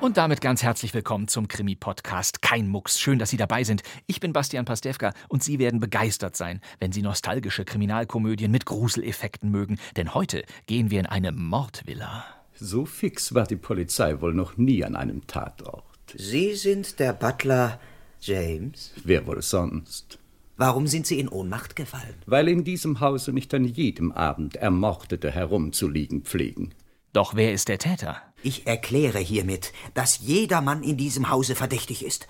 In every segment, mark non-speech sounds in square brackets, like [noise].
Und damit ganz herzlich willkommen zum Krimi-Podcast Kein Mucks. Schön, dass Sie dabei sind. Ich bin Bastian Pastewka und Sie werden begeistert sein, wenn Sie nostalgische Kriminalkomödien mit Gruseleffekten mögen. Denn heute gehen wir in eine Mordvilla. So fix war die Polizei wohl noch nie an einem Tatort. Sie sind der Butler James. Wer wohl sonst? Warum sind Sie in Ohnmacht gefallen? Weil in diesem Hause nicht an jedem Abend Ermordete herumzuliegen pflegen. Doch wer ist der Täter? Ich erkläre hiermit, dass jeder Mann in diesem Hause verdächtig ist.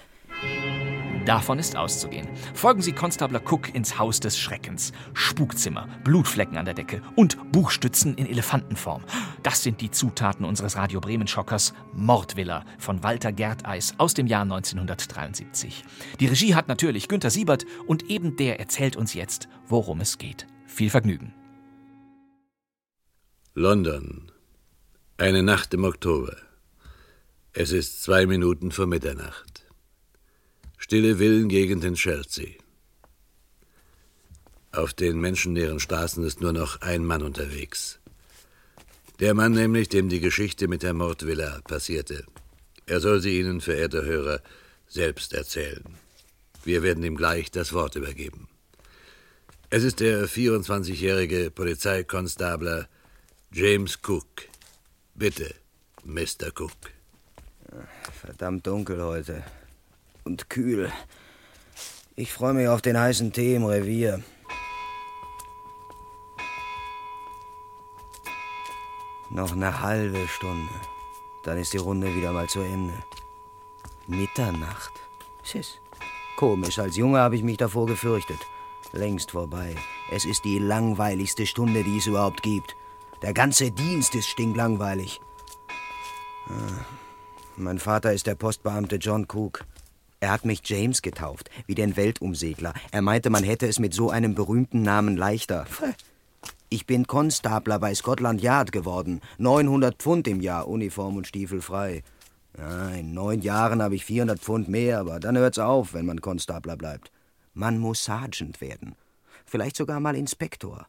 Davon ist auszugehen. Folgen Sie Konstabler Cook ins Haus des Schreckens. Spukzimmer, Blutflecken an der Decke und Buchstützen in Elefantenform. Das sind die Zutaten unseres Radio Bremen Schockers Mordvilla von Walter Gerteis aus dem Jahr 1973. Die Regie hat natürlich Günter Siebert und eben der erzählt uns jetzt, worum es geht. Viel Vergnügen. London. Eine Nacht im Oktober. Es ist zwei Minuten vor Mitternacht. Stille Villengegend in Chelsea. Auf den menschenleeren Straßen ist nur noch ein Mann unterwegs. Der Mann nämlich, dem die Geschichte mit der Mordvilla passierte. Er soll sie Ihnen, verehrte Hörer, selbst erzählen. Wir werden ihm gleich das Wort übergeben. Es ist der 24-jährige Polizeikonstabler James Cook. Bitte, Mr. Cook. Verdammt dunkel heute. Und kühl. Ich freue mich auf den heißen Tee im Revier. Noch eine halbe Stunde. Dann ist die Runde wieder mal zu Ende. Mitternacht. Schiss. Komisch, als Junge habe ich mich davor gefürchtet. Längst vorbei. Es ist die langweiligste Stunde, die es überhaupt gibt. Der ganze Dienst ist stinklangweilig. Ah, Mein Vater ist der Postbeamte John Cook. Er hat mich James getauft, wie den Weltumsegler. Er meinte, man hätte es mit so einem berühmten Namen leichter. Ich bin Konstabler bei Scotland Yard geworden. 900 Pfund im Jahr, Uniform und Stiefel frei. Ja, in neun Jahren habe ich 400 Pfund mehr, aber dann hört's auf, wenn man Konstabler bleibt. Man muss Sergeant werden. Vielleicht sogar mal Inspektor.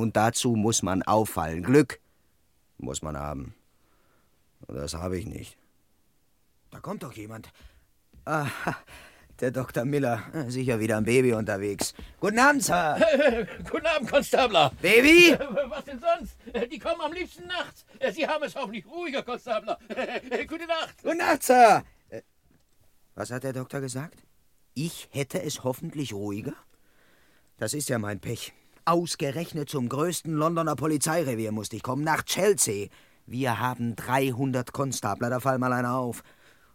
Und dazu muss man auffallen. Glück muss man haben. Das habe ich nicht. Da kommt doch jemand. Ah, der Dr. Miller. Sicher wieder ein Baby unterwegs. Guten Abend, Sir. [laughs] Guten Abend, Konstabler. Baby? Was denn sonst? Die kommen am liebsten nachts. Sie haben es hoffentlich ruhiger, Konstabler. [laughs] Gute Nacht. Gute Nacht, Sir. Äh, Was hat der Doktor gesagt? Ich hätte es hoffentlich ruhiger? Das ist ja mein Pech. Ausgerechnet zum größten Londoner Polizeirevier musste ich kommen, nach Chelsea. Wir haben 300 Konstabler, da fall mal einer auf.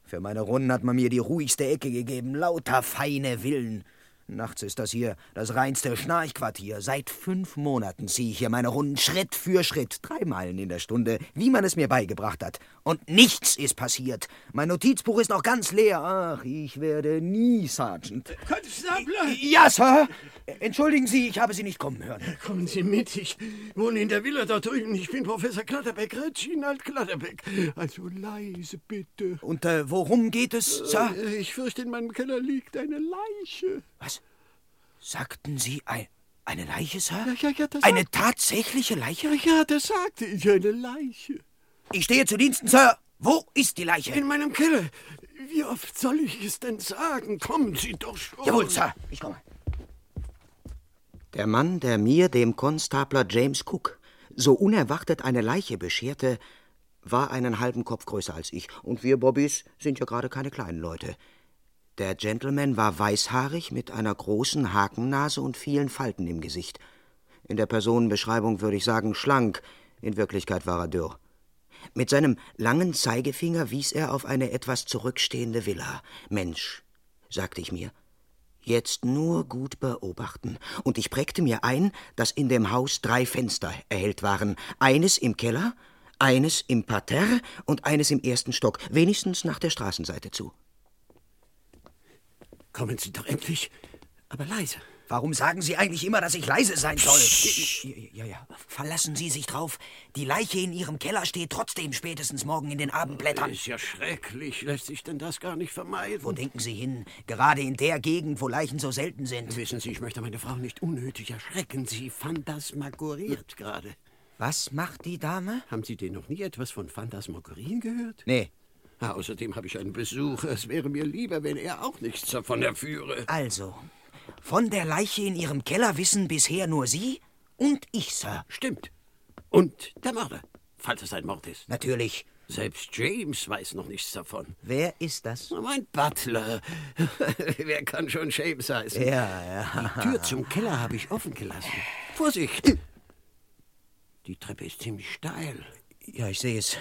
Für meine Runden hat man mir die ruhigste Ecke gegeben, lauter feine Villen. Nachts ist das hier das reinste Schnarchquartier. Seit fünf Monaten ziehe ich hier meine Runden Schritt für Schritt, drei Meilen in der Stunde, wie man es mir beigebracht hat. Und nichts ist passiert. Mein Notizbuch ist noch ganz leer. Ach, ich werde nie Sergeant. Konstabler. Ja, Sir. Entschuldigen Sie, ich habe Sie nicht kommen hören. Kommen Sie mit. Ich wohne in der Villa da drüben. Ich bin Professor Klatterbeck, Reginald Klatterbeck. Also leise, bitte. Und äh, worum geht es, Sir? Äh, Ich fürchte, in meinem Keller liegt eine Leiche. Was? Sagten Sie ein, eine Leiche, Sir? Ja, ja, ja, das Eine sagt- tatsächliche Leiche? Ja, das sagte ich, eine Leiche. Ich stehe zu Diensten, Sir. Wo ist die Leiche? In meinem Keller. Wie oft soll ich es denn sagen? Kommen Sie doch schon. Jawohl, Sir. Ich komme. Der Mann, der mir, dem Konstabler James Cook, so unerwartet eine Leiche bescherte, war einen halben Kopf größer als ich. Und wir Bobbys sind ja gerade keine kleinen Leute. Der Gentleman war weißhaarig mit einer großen Hakennase und vielen Falten im Gesicht. In der Personenbeschreibung würde ich sagen schlank, in Wirklichkeit war er dürr. Mit seinem langen Zeigefinger wies er auf eine etwas zurückstehende Villa. Mensch, sagte ich mir, jetzt nur gut beobachten. Und ich prägte mir ein, dass in dem Haus drei Fenster erhellt waren. Eines im Keller, eines im Parterre und eines im ersten Stock, wenigstens nach der Straßenseite zu. Kommen Sie doch endlich. Aber leise. Warum sagen Sie eigentlich immer, dass ich leise sein soll? Ja, ja. Verlassen Sie sich drauf. Die Leiche in Ihrem Keller steht trotzdem spätestens morgen in den Abendblättern. Ist ja schrecklich. Lässt sich denn das gar nicht vermeiden? Wo denken Sie hin? Gerade in der Gegend, wo Leichen so selten sind. Wissen Sie, ich möchte meine Frau nicht unnötig erschrecken. Sie phantasmagoriert gerade. Was macht die Dame? Haben Sie denn noch nie etwas von Phantasmagorien gehört? Nee. Außerdem habe ich einen Besuch. Es wäre mir lieber, wenn er auch nichts davon erführe. Also, von der Leiche in Ihrem Keller wissen bisher nur Sie und ich, Sir. Stimmt. Und der Mörder, falls es ein Mord ist. Natürlich. Selbst James weiß noch nichts davon. Wer ist das? Mein Butler. [laughs] Wer kann schon James heißen? Ja, ja. Die Tür zum Keller habe ich offen gelassen. Vorsicht! [laughs] Die Treppe ist ziemlich steil. Ja, ich sehe es.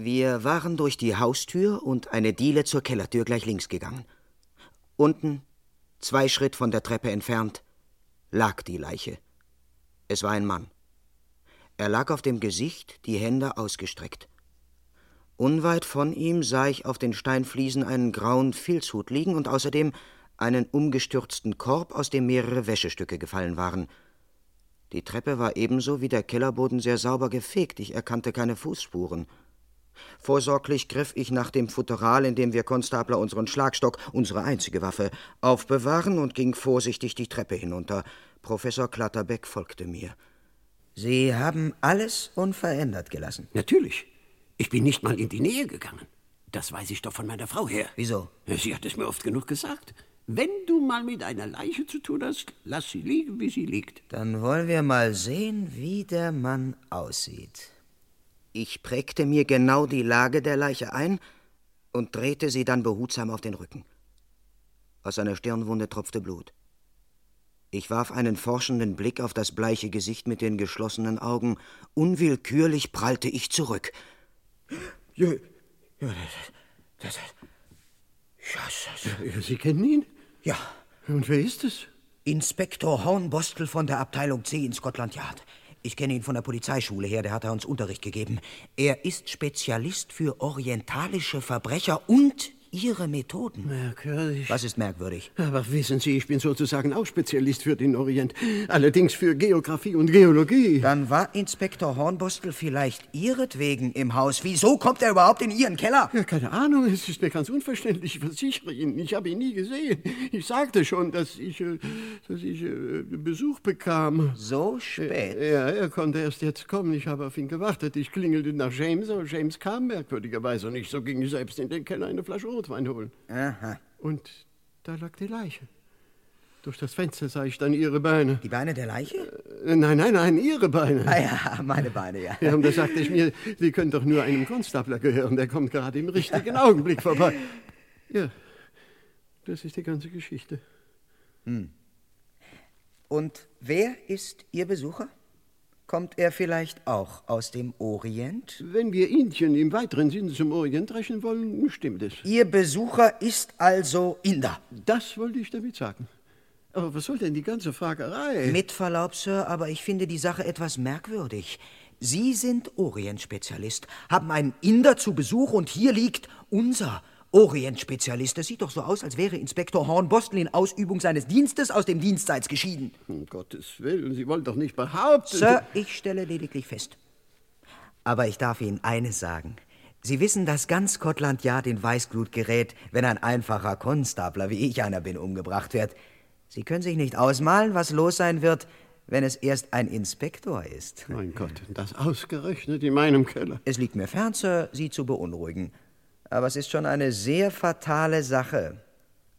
Wir waren durch die Haustür und eine Diele zur Kellertür gleich links gegangen. Unten, zwei Schritt von der Treppe entfernt, lag die Leiche. Es war ein Mann. Er lag auf dem Gesicht, die Hände ausgestreckt. Unweit von ihm sah ich auf den Steinfliesen einen grauen Filzhut liegen und außerdem einen umgestürzten Korb, aus dem mehrere Wäschestücke gefallen waren. Die Treppe war ebenso wie der Kellerboden sehr sauber gefegt, ich erkannte keine Fußspuren. Vorsorglich griff ich nach dem Futteral, in dem wir Konstabler unseren Schlagstock, unsere einzige Waffe, aufbewahren und ging vorsichtig die Treppe hinunter. Professor Klatterbeck folgte mir. Sie haben alles unverändert gelassen. Natürlich. Ich bin nicht mal in die Nähe gegangen. Das weiß ich doch von meiner Frau her. Wieso? Sie hat es mir oft genug gesagt. Wenn du mal mit einer Leiche zu tun hast, lass sie liegen, wie sie liegt. Dann wollen wir mal sehen, wie der Mann aussieht. Ich prägte mir genau die Lage der Leiche ein und drehte sie dann behutsam auf den Rücken. Aus seiner Stirnwunde tropfte Blut. Ich warf einen forschenden Blick auf das bleiche Gesicht mit den geschlossenen Augen. Unwillkürlich prallte ich zurück. Ja, ja, das, das, ja, ja, Sie kennen ihn? Ja. Und wer ist es? Inspektor Hornbostel von der Abteilung C in Scotland Yard. Ich kenne ihn von der Polizeischule her, der hat er uns Unterricht gegeben. Er ist Spezialist für orientalische Verbrecher und Ihre Methoden. Merkwürdig. Was ist merkwürdig? Aber wissen Sie, ich bin sozusagen auch Spezialist für den Orient. Allerdings für Geographie und Geologie. Dann war Inspektor Hornbostel vielleicht Ihretwegen im Haus. Wieso kommt er überhaupt in Ihren Keller? Ja, keine Ahnung, es ist mir ganz unverständlich. Ich versichere Ihnen, ich habe ihn nie gesehen. Ich sagte schon, dass ich, äh, dass ich äh, Besuch bekam. So spät? Ja, er konnte erst jetzt kommen. Ich habe auf ihn gewartet. Ich klingelte nach James, aber James kam merkwürdigerweise nicht. So ging ich selbst in den Keller eine Flasche Rotwein holen. Aha. Und da lag die Leiche. Durch das Fenster sah ich dann ihre Beine. Die Beine der Leiche? Äh, nein, nein, nein, ihre Beine. Ah ja, meine Beine, ja. Ja, und da sagte ich mir, sie können doch nur einem Konstabler gehören. Der kommt gerade im richtigen Augenblick vorbei. Ja, das ist die ganze Geschichte. Hm. Und wer ist Ihr Besucher? Kommt er vielleicht auch aus dem Orient? Wenn wir Indien im weiteren Sinne zum Orient rechnen wollen, stimmt es. Ihr Besucher ist also Inder. Das wollte ich damit sagen. Aber was soll denn die ganze Fragerei? Mit Verlaub, Sir, aber ich finde die Sache etwas merkwürdig. Sie sind Orient-Spezialist, haben einen Inder zu Besuch und hier liegt unser Orient-Spezialist. Das sieht doch so aus, als wäre Inspektor Hornbostel in Ausübung seines Dienstes aus dem Dienstseits geschieden. Um Gottes Willen, Sie wollen doch nicht behaupten. Sir, ich stelle lediglich fest. Aber ich darf Ihnen eines sagen. Sie wissen, dass ganz Scotland Yard in Weißglut gerät, wenn ein einfacher Konstabler, wie ich einer bin, umgebracht wird. Sie können sich nicht ausmalen, was los sein wird, wenn es erst ein Inspektor ist. Mein Gott, das ausgerechnet in meinem Keller. Es liegt mir fern, Sir, Sie zu beunruhigen. Aber es ist schon eine sehr fatale Sache.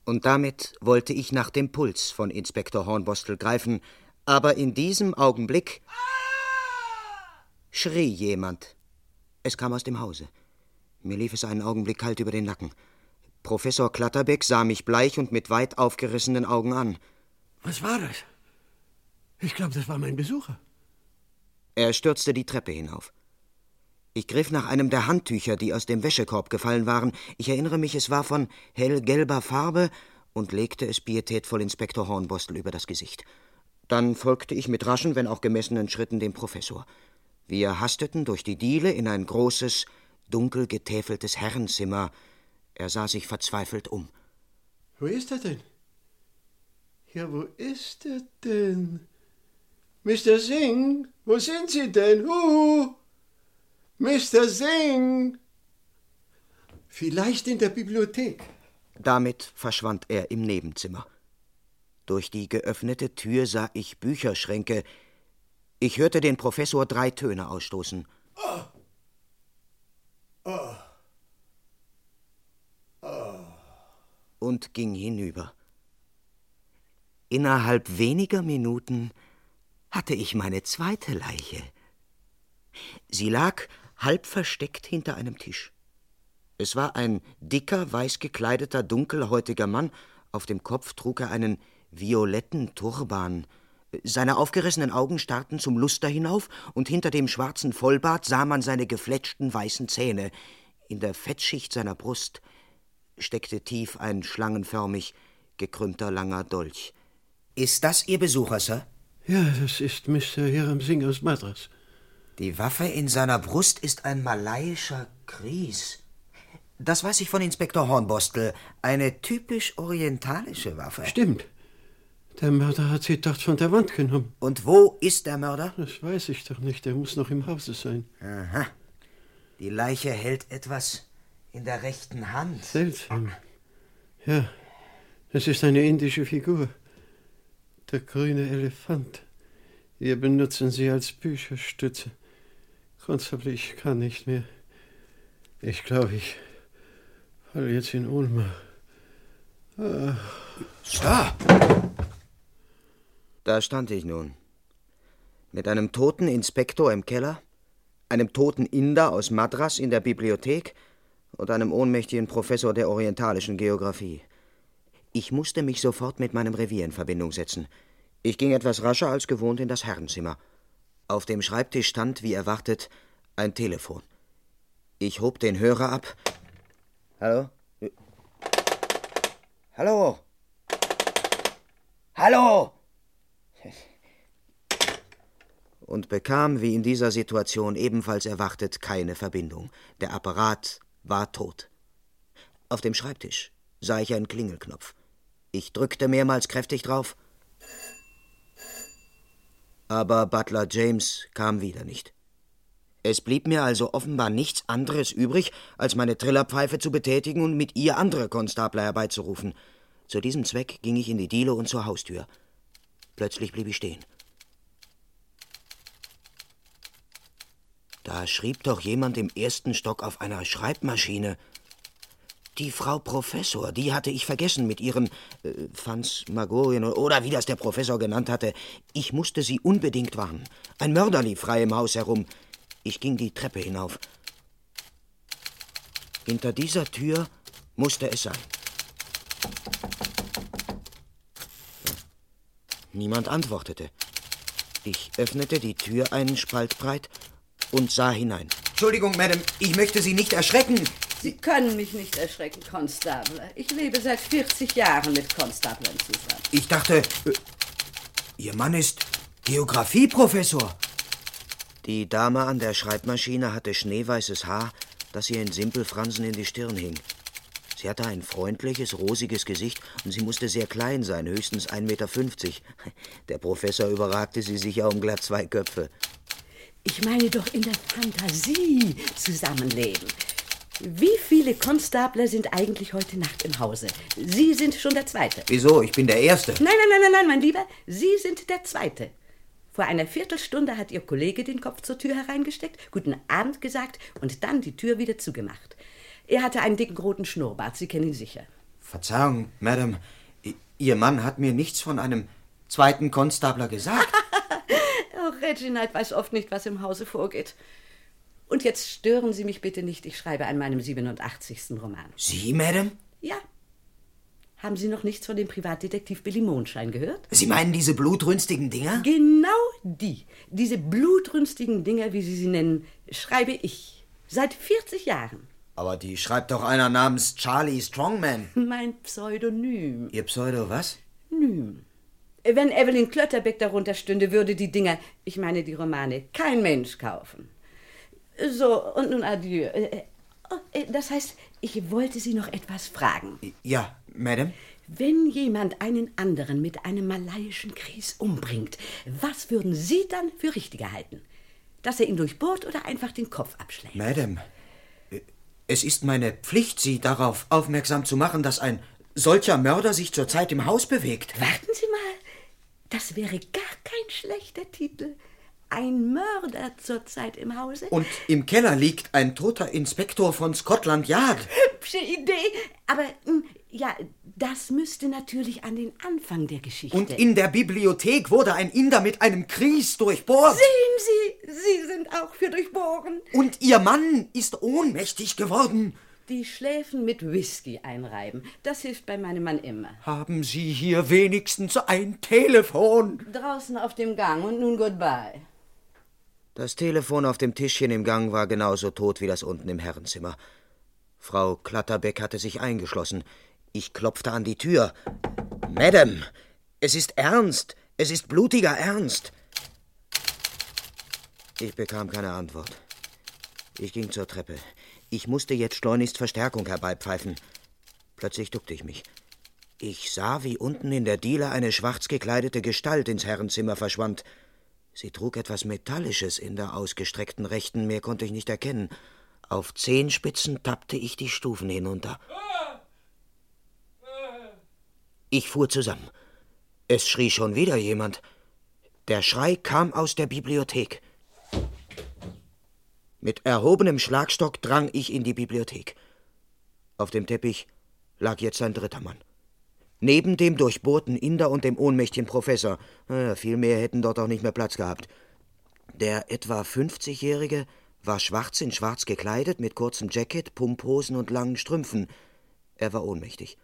Und damit wollte ich nach dem Puls von Inspektor Hornbostel greifen, aber in diesem Augenblick schrie jemand. Es kam aus dem Hause. Mir lief es einen Augenblick kalt über den Nacken. Professor Klatterbeck sah mich bleich und mit weit aufgerissenen Augen an. Was war das? Ich glaube, das war mein Besucher. Er stürzte die Treppe hinauf. Ich griff nach einem der Handtücher, die aus dem Wäschekorb gefallen waren. Ich erinnere mich, es war von hellgelber Farbe und legte es pietätvoll Inspektor Hornbostel über das Gesicht. Dann folgte ich mit raschen, wenn auch gemessenen Schritten dem Professor. Wir hasteten durch die Diele in ein großes, dunkel getäfeltes Herrenzimmer. Er sah sich verzweifelt um. Wo ist er denn? Ja, wo ist er denn? Mr. Singh, wo sind Sie denn? Hu! Mr. Singh! Vielleicht in der Bibliothek. Damit verschwand er im Nebenzimmer. Durch die geöffnete Tür sah ich Bücherschränke. Ich hörte den Professor drei Töne ausstoßen. Oh. Oh. Oh. Und ging hinüber. Innerhalb weniger Minuten hatte ich meine zweite Leiche. Sie lag halb versteckt hinter einem Tisch. Es war ein dicker, weiß gekleideter, dunkelhäutiger Mann, auf dem Kopf trug er einen violetten Turban. Seine aufgerissenen Augen starrten zum Luster hinauf, und hinter dem schwarzen Vollbart sah man seine gefletschten weißen Zähne. In der Fettschicht seiner Brust steckte tief ein schlangenförmig gekrümmter langer Dolch. Ist das Ihr Besucher, Sir? Ja, das ist Mr. Hiram Singh aus Madras. Die Waffe in seiner Brust ist ein malaiischer Kries. Das weiß ich von Inspektor Hornbostel. Eine typisch orientalische Waffe. Stimmt. Der Mörder hat sie dort von der Wand genommen. Und wo ist der Mörder? Das weiß ich doch nicht. Er muss noch im Hause sein. Aha. Die Leiche hält etwas in der rechten Hand. Seltsam. Ja, es ist eine indische Figur. Der grüne Elefant. Wir benutzen sie als Bücherstütze. Konstable, ich kann nicht mehr. Ich glaube, ich falle jetzt in Ohnmacht. Ah. Sir! Da stand ich nun. Mit einem toten Inspektor im Keller, einem toten Inder aus Madras in der Bibliothek und einem ohnmächtigen Professor der orientalischen Geographie. Ich musste mich sofort mit meinem Revier in Verbindung setzen. Ich ging etwas rascher als gewohnt in das Herrenzimmer. Auf dem Schreibtisch stand, wie erwartet, ein Telefon. Ich hob den Hörer ab. Hallo? Hallo? Hallo? Und bekam, wie in dieser Situation ebenfalls erwartet, keine Verbindung. Der Apparat war tot. Auf dem Schreibtisch sah ich einen Klingelknopf. Ich drückte mehrmals kräftig drauf. Aber Butler James kam wieder nicht. Es blieb mir also offenbar nichts anderes übrig, als meine Trillerpfeife zu betätigen und mit ihr andere Konstabler herbeizurufen. Zu diesem Zweck ging ich in die Diele und zur Haustür. Plötzlich blieb ich stehen. Da schrieb doch jemand im ersten Stock auf einer Schreibmaschine. Die Frau Professor, die hatte ich vergessen mit ihren äh, Phansmagorien oder wie das der Professor genannt hatte. Ich musste sie unbedingt warnen. Ein Mörder lief frei im Haus herum. Ich ging die Treppe hinauf. Hinter dieser Tür musste es sein. Niemand antwortete. Ich öffnete die Tür einen Spalt breit und sah hinein. Entschuldigung, Madame, ich möchte Sie nicht erschrecken. Sie können mich nicht erschrecken, Constable. Ich lebe seit 40 Jahren mit Constablern zusammen. Ich dachte, äh, Ihr Mann ist Geografieprofessor. Die Dame an der Schreibmaschine hatte schneeweißes Haar, das ihr in Simpelfransen in die Stirn hing. Sie hatte ein freundliches, rosiges Gesicht und sie musste sehr klein sein, höchstens 1,50 Meter. Der Professor überragte sie sicher um glatt zwei Köpfe. Ich meine doch in der Fantasie zusammenleben. Wie viele Konstabler sind eigentlich heute Nacht im Hause? Sie sind schon der Zweite. Wieso? Ich bin der Erste. Nein, nein, nein, nein, nein, mein Lieber. Sie sind der Zweite. Vor einer Viertelstunde hat Ihr Kollege den Kopf zur Tür hereingesteckt, guten Abend gesagt und dann die Tür wieder zugemacht. Er hatte einen dicken roten Schnurrbart, Sie kennen ihn sicher. Verzeihung, Madame. Ihr Mann hat mir nichts von einem zweiten Konstabler gesagt. [laughs] oh, Reginald weiß oft nicht, was im Hause vorgeht. Und jetzt stören Sie mich bitte nicht, ich schreibe an meinem 87. Roman. Sie, Madame? Ja. Haben Sie noch nichts von dem Privatdetektiv Billy Mondschein gehört? Sie meinen diese blutrünstigen Dinger? Genau die. Diese blutrünstigen Dinger, wie Sie sie nennen, schreibe ich. Seit 40 Jahren. Aber die schreibt doch einer namens Charlie Strongman. [laughs] Mein Pseudonym. Ihr Pseudo was? Nym. Wenn Evelyn Klötterbeck darunter stünde, würde die Dinger, ich meine die Romane, kein Mensch kaufen. So, und nun adieu. Äh, oh, äh, das heißt, ich wollte Sie noch etwas fragen. Ja, Madame? Wenn jemand einen anderen mit einem malaiischen Kries umbringt, was würden Sie dann für richtiger halten? Dass er ihn durchbohrt oder einfach den Kopf abschlägt? Madame, es ist meine Pflicht, Sie darauf aufmerksam zu machen, dass ein solcher Mörder sich zurzeit im Haus bewegt. Warten Sie mal, das wäre gar kein schlechter Titel. Ein Mörder zurzeit im Hause? Und im Keller liegt ein toter Inspektor von Scotland Yard. Hübsche Idee, aber hm, ja, das müsste natürlich an den Anfang der Geschichte. Und in der Bibliothek wurde ein Inder mit einem Kries durchbohrt. Sehen Sie, Sie sind auch für Durchbohren. Und Ihr Mann ist ohnmächtig geworden. Die Schläfen mit Whisky einreiben, das hilft bei meinem Mann immer. Haben Sie hier wenigstens ein Telefon? Draußen auf dem Gang und nun goodbye. Das Telefon auf dem Tischchen im Gang war genauso tot wie das unten im Herrenzimmer. Frau Klatterbeck hatte sich eingeschlossen. Ich klopfte an die Tür. Madame, es ist ernst. Es ist blutiger Ernst. Ich bekam keine Antwort. Ich ging zur Treppe. Ich musste jetzt schleunigst Verstärkung herbeipfeifen. Plötzlich duckte ich mich. Ich sah, wie unten in der Diele eine schwarz gekleidete Gestalt ins Herrenzimmer verschwand. Sie trug etwas Metallisches in der ausgestreckten Rechten, mehr konnte ich nicht erkennen. Auf Zehenspitzen tappte ich die Stufen hinunter. Ich fuhr zusammen. Es schrie schon wieder jemand. Der Schrei kam aus der Bibliothek. Mit erhobenem Schlagstock drang ich in die Bibliothek. Auf dem Teppich lag jetzt ein dritter Mann. Neben dem durchbohrten Inder und dem ohnmächtigen Professor. Naja, viel mehr hätten dort auch nicht mehr Platz gehabt. Der etwa 50-Jährige war schwarz in schwarz gekleidet, mit kurzem Jacket, Pumphosen und langen Strümpfen. Er war ohnmächtig.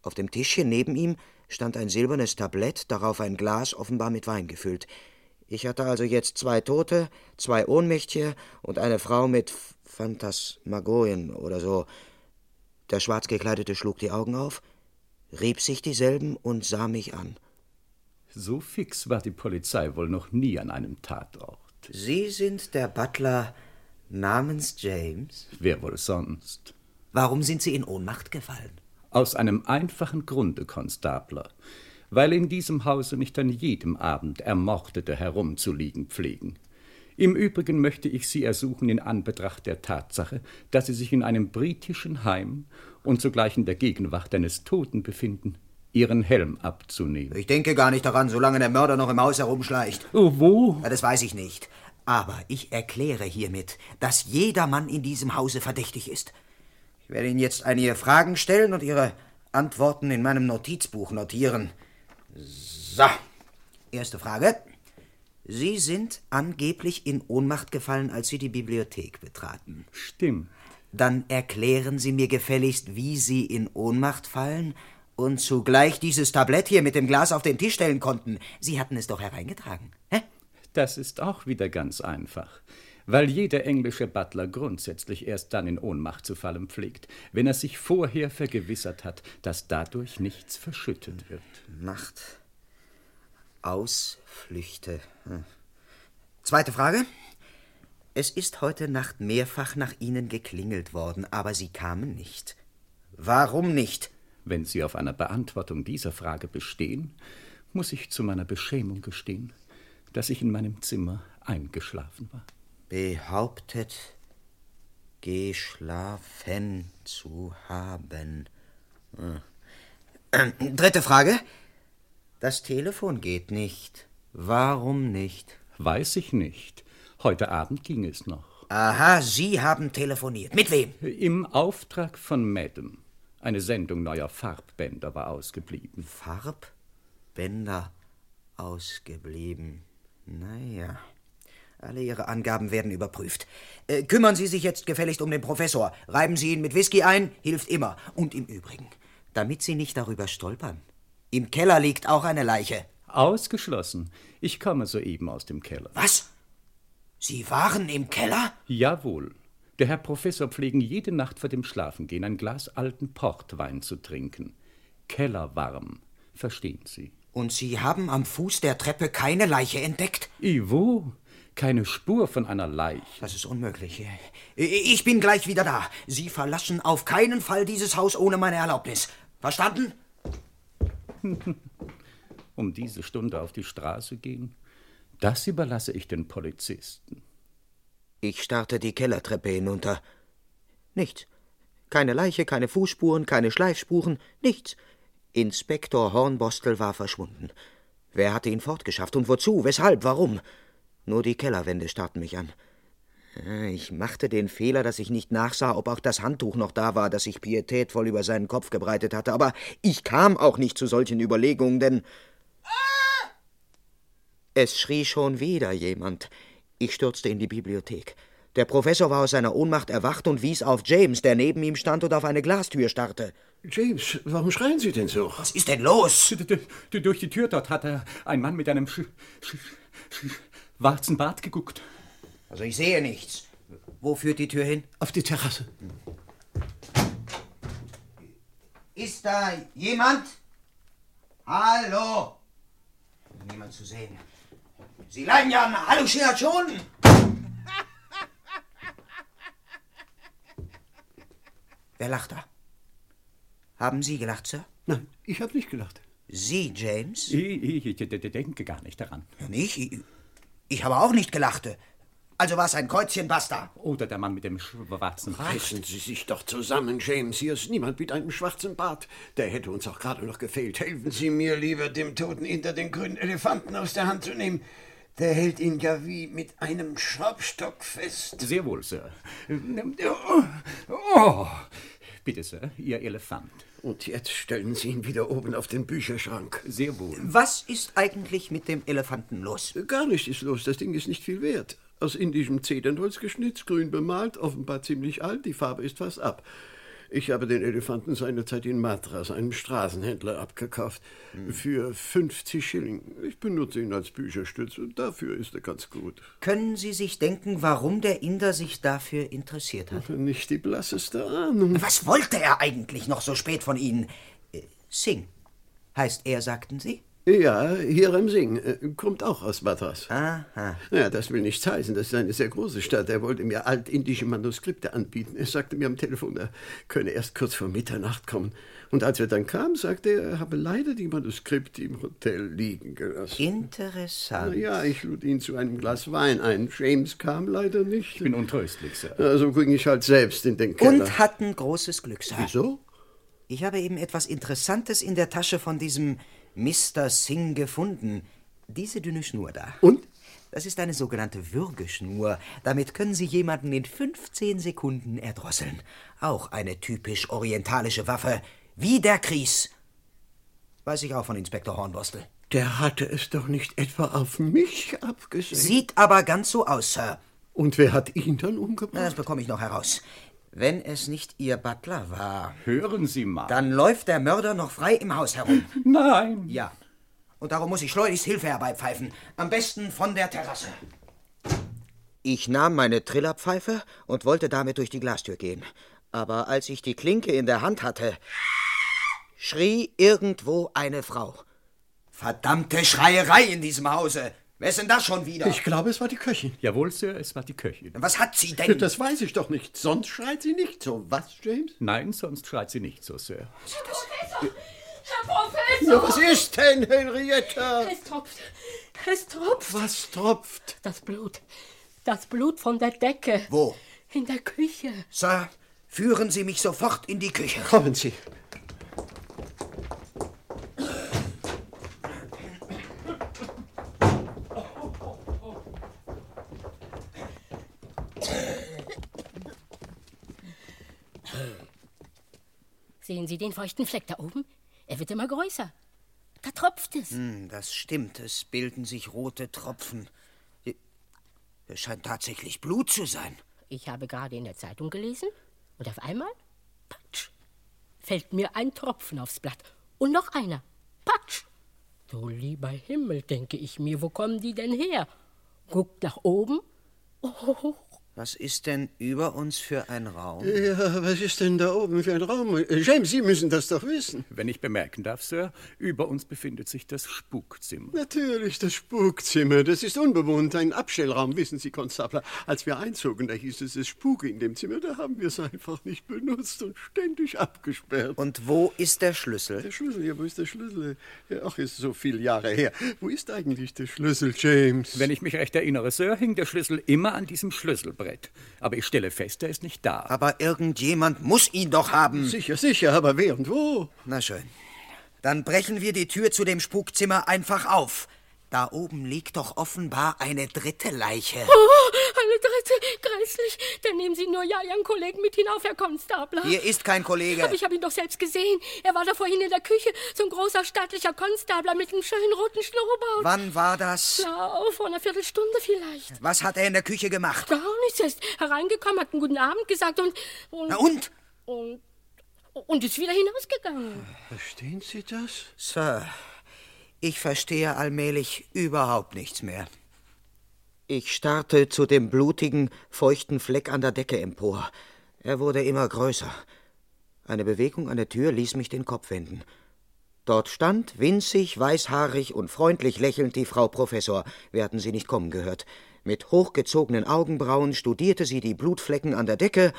Auf dem Tischchen neben ihm stand ein silbernes Tablett, darauf ein Glas, offenbar mit Wein gefüllt. Ich hatte also jetzt zwei Tote, zwei Ohnmächtige und eine Frau mit Phantasmagorien oder so. Der Schwarzgekleidete schlug die Augen auf, rieb sich dieselben und sah mich an. So fix war die Polizei wohl noch nie an einem Tatort. Sie sind der Butler namens James? Wer wohl sonst? Warum sind Sie in Ohnmacht gefallen? Aus einem einfachen Grunde, Konstabler. Weil in diesem Hause nicht an jedem Abend Ermordete herumzuliegen pflegen. Im Übrigen möchte ich Sie ersuchen, in Anbetracht der Tatsache, dass Sie sich in einem britischen Heim und zugleich in der Gegenwart eines Toten befinden, Ihren Helm abzunehmen. Ich denke gar nicht daran, solange der Mörder noch im Haus herumschleicht. Oh, wo? Ja, das weiß ich nicht. Aber ich erkläre hiermit, dass jeder Mann in diesem Hause verdächtig ist. Ich werde Ihnen jetzt einige Fragen stellen und Ihre Antworten in meinem Notizbuch notieren. So. Erste Frage. Sie sind angeblich in Ohnmacht gefallen, als Sie die Bibliothek betraten. Stimmt. Dann erklären Sie mir gefälligst, wie Sie in Ohnmacht fallen und zugleich dieses Tablett hier mit dem Glas auf den Tisch stellen konnten. Sie hatten es doch hereingetragen. Hä? Das ist auch wieder ganz einfach. Weil jeder englische Butler grundsätzlich erst dann in Ohnmacht zu fallen pflegt, wenn er sich vorher vergewissert hat, dass dadurch nichts verschüttet wird. Nacht. Ausflüchte. Hm. Zweite Frage. Es ist heute Nacht mehrfach nach Ihnen geklingelt worden, aber Sie kamen nicht. Warum nicht? Wenn Sie auf einer Beantwortung dieser Frage bestehen, muss ich zu meiner Beschämung gestehen, dass ich in meinem Zimmer eingeschlafen war. Behauptet, geschlafen zu haben. Hm. [clears throat] Dritte Frage. Das Telefon geht nicht. Warum nicht? Weiß ich nicht. Heute Abend ging es noch. Aha, Sie haben telefoniert. Mit wem? Im Auftrag von Madame. Eine Sendung neuer Farbbänder war ausgeblieben. Farbbänder ausgeblieben. Naja. Alle Ihre Angaben werden überprüft. Äh, kümmern Sie sich jetzt gefälligst um den Professor. Reiben Sie ihn mit Whisky ein, hilft immer. Und im Übrigen, damit Sie nicht darüber stolpern. Im Keller liegt auch eine Leiche. Ausgeschlossen. Ich komme soeben aus dem Keller. Was? Sie waren im Keller? Jawohl. Der Herr Professor pflegen jede Nacht vor dem Schlafengehen ein Glas alten Portwein zu trinken. Kellerwarm. Verstehen Sie? Und Sie haben am Fuß der Treppe keine Leiche entdeckt? Ivo, keine Spur von einer Leiche. Das ist unmöglich. Ich bin gleich wieder da. Sie verlassen auf keinen Fall dieses Haus ohne meine Erlaubnis. Verstanden? [laughs] um diese Stunde auf die Straße gehen, das überlasse ich den Polizisten. Ich starrte die Kellertreppe hinunter. Nichts. Keine Leiche, keine Fußspuren, keine Schleifspuren, nichts. Inspektor Hornbostel war verschwunden. Wer hatte ihn fortgeschafft und wozu? Weshalb? Warum? Nur die Kellerwände starrten mich an. Ich machte den Fehler, dass ich nicht nachsah, ob auch das Handtuch noch da war, das sich pietätvoll über seinen Kopf gebreitet hatte, aber ich kam auch nicht zu solchen Überlegungen, denn es schrie schon wieder jemand. Ich stürzte in die Bibliothek. Der Professor war aus seiner Ohnmacht erwacht und wies auf James, der neben ihm stand und auf eine Glastür starrte. James, warum schreien Sie denn so? Was ist denn los? Durch die Tür dort hat ein Mann mit einem sch sch sch schwarzen Bart geguckt. Also ich sehe nichts. Wo führt die Tür hin? Auf die Terrasse. Ist da jemand? Hallo? Niemand zu sehen. Sie leiden ja an Halluzinationen. [laughs] Wer lacht da? Haben Sie gelacht, Sir? Nein, ich habe nicht gelacht. Sie, James? Ich, ich, ich denke gar nicht daran. Nicht? Ich, ich habe auch nicht gelacht. Also war es ein Kreuzchen, basta. Oder der Mann mit dem schwarzen Bart. Reißen Sie sich doch zusammen, James. Hier ist niemand mit einem schwarzen Bart. Der hätte uns auch gerade noch gefehlt. Helfen Sie mir lieber, dem Toten hinter den grünen Elefanten aus der Hand zu nehmen. Der hält ihn ja wie mit einem Schraubstock fest. Sehr wohl, Sir. Oh, bitte, Sir, Ihr Elefant. Und jetzt stellen Sie ihn wieder oben auf den Bücherschrank. Sehr wohl. Was ist eigentlich mit dem Elefanten los? Gar nichts ist los. Das Ding ist nicht viel wert. Aus indischem Zedernholz geschnitzt, grün bemalt, offenbar ziemlich alt, die Farbe ist fast ab. Ich habe den Elefanten seinerzeit in Madras, einem Straßenhändler, abgekauft. Hm. Für 50 Schilling. Ich benutze ihn als Bücherstütze und dafür ist er ganz gut. Können Sie sich denken, warum der Inder sich dafür interessiert hat? [laughs] Nicht die blasseste Ahnung. Was wollte er eigentlich noch so spät von Ihnen? Äh, Singh. Heißt er, sagten Sie? Ja, Hiram Singh äh, kommt auch aus Madras. Aha. Ja, das will nichts heißen. Das ist eine sehr große Stadt. Er wollte mir altindische Manuskripte anbieten. Er sagte mir am Telefon, er könne erst kurz vor Mitternacht kommen. Und als er dann kam, sagte er, er habe leider die Manuskripte im Hotel liegen gelassen. Interessant. Ja, ich lud ihn zu einem Glas Wein ein. James kam leider nicht. Ich bin untröstlich, Sir. Also ging ich halt selbst in den Keller. Und hatten großes Glück, Sir. Wieso? Ich habe eben etwas Interessantes in der Tasche von diesem Mr. Singh gefunden. Diese dünne Schnur da. Und? Das ist eine sogenannte Würgeschnur. Damit können Sie jemanden in 15 Sekunden erdrosseln. Auch eine typisch orientalische Waffe. Wie der Kries. Weiß ich auch von Inspektor Hornbostel. Der hatte es doch nicht etwa auf mich abgesehen. Sieht aber ganz so aus, Sir. Und wer hat ihn dann umgebracht? Das bekomme ich noch heraus. Wenn es nicht Ihr Butler war. Hören Sie mal. Dann läuft der Mörder noch frei im Haus herum. [laughs] Nein. Ja. Und darum muss ich schleunigst Hilfe herbeipfeifen. Am besten von der Terrasse. Ich nahm meine Trillerpfeife und wollte damit durch die Glastür gehen. Aber als ich die Klinke in der Hand hatte, schrie irgendwo eine Frau. Verdammte Schreierei in diesem Hause. Wer ist denn das schon wieder? Ich glaube, es war die Köchin. Jawohl, Sir, es war die Köchin. Was hat sie denn? Das weiß ich doch nicht. Sonst schreit sie nicht so. Was, James? Nein, sonst schreit sie nicht so, Sir. Herr Professor! Herr Professor! Ja, was ist denn, Henrietta? Es tropft. Es tropft. Was tropft? Das Blut. Das Blut von der Decke. Wo? In der Küche. Sir, führen Sie mich sofort in die Küche. Kommen Sie. Sie den feuchten Fleck da oben? Er wird immer größer. Da tropft es. Hm, das stimmt, es bilden sich rote Tropfen. Es scheint tatsächlich Blut zu sein. Ich habe gerade in der Zeitung gelesen und auf einmal, patsch, fällt mir ein Tropfen aufs Blatt. Und noch einer, patsch. Du lieber Himmel, denke ich mir, wo kommen die denn her? Guckt nach oben. Oh, Was ist denn über uns für ein Raum? Ja, was ist denn da oben für ein Raum? James, Sie müssen das doch wissen. Wenn ich bemerken darf, Sir, über uns befindet sich das Spukzimmer. Natürlich, das Spukzimmer. Das ist unbewohnt, ein Abstellraum, wissen Sie, Konstabler. Als wir einzogen, da hieß es, es spuke in dem Zimmer. Da haben wir es einfach nicht benutzt und ständig abgesperrt. Und wo ist der Schlüssel? Der Schlüssel, ja, wo ist der Schlüssel? Ach, ist so viele Jahre her. Wo ist eigentlich der Schlüssel, James? Wenn ich mich recht erinnere, Sir, hing der Schlüssel immer an diesem Schlüsselbrett. Aber ich stelle fest, er ist nicht da. Aber irgendjemand muss ihn doch haben. Sicher, sicher, aber wer und wo? Na schön. Dann brechen wir die Tür zu dem Spukzimmer einfach auf. Da oben liegt doch offenbar eine dritte Leiche. Oh, eine dritte, grässlich. Dann nehmen Sie nur ja Ihren Kollegen mit hinauf, Herr Konstabler. Hier ist kein Kollege. Aber ich habe ihn doch selbst gesehen. Er war da vorhin in der Küche, so ein großer staatlicher Konstabler mit einem schönen roten Schnurrbart. Wann war das? Ja, vor einer Viertelstunde vielleicht. Was hat er in der Küche gemacht? Gar nichts. Er ist hereingekommen, hat einen guten Abend gesagt und... Und? Na und? Und, und ist wieder hinausgegangen. Verstehen Sie das? Sir, ich verstehe allmählich überhaupt nichts mehr. Ich starrte zu dem blutigen, feuchten Fleck an der Decke empor. Er wurde immer größer. Eine Bewegung an der Tür ließ mich den Kopf wenden. Dort stand, winzig, weißhaarig und freundlich lächelnd, die Frau Professor. Wir hatten sie nicht kommen gehört. Mit hochgezogenen Augenbrauen studierte sie die Blutflecken an der Decke,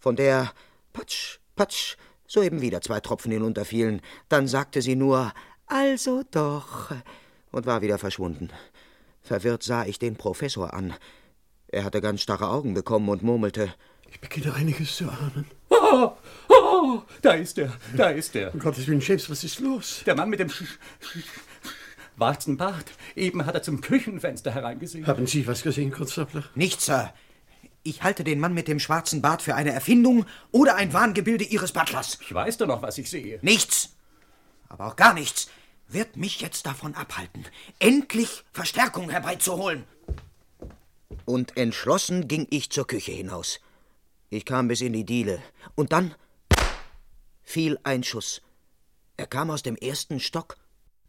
von der patsch, patsch, soeben wieder zwei Tropfen hinunterfielen. Dann sagte sie nur Also doch und war wieder verschwunden. Verwirrt sah ich den Professor an. Er hatte ganz starre Augen bekommen und murmelte Ich beginne einiges zu ahnen. Oh, oh, da ist er, da ist er. Um Gottes Willen, James, was ist los? Der Mann mit dem sch sch schwarzen Bart. Eben hat er zum Küchenfenster hereingesehen. Haben Sie was gesehen, Konstabler? Nichts, Sir. Ich halte den Mann mit dem schwarzen Bart für eine Erfindung oder ein Wahngebilde Ihres Butlers. Ich weiß doch noch, was ich sehe. Nichts, aber auch gar nichts wird mich jetzt davon abhalten, endlich Verstärkung herbeizuholen. Und entschlossen ging ich zur Küche hinaus. Ich kam bis in die Diele. Und dann fiel ein Schuss. Er kam aus dem ersten Stock.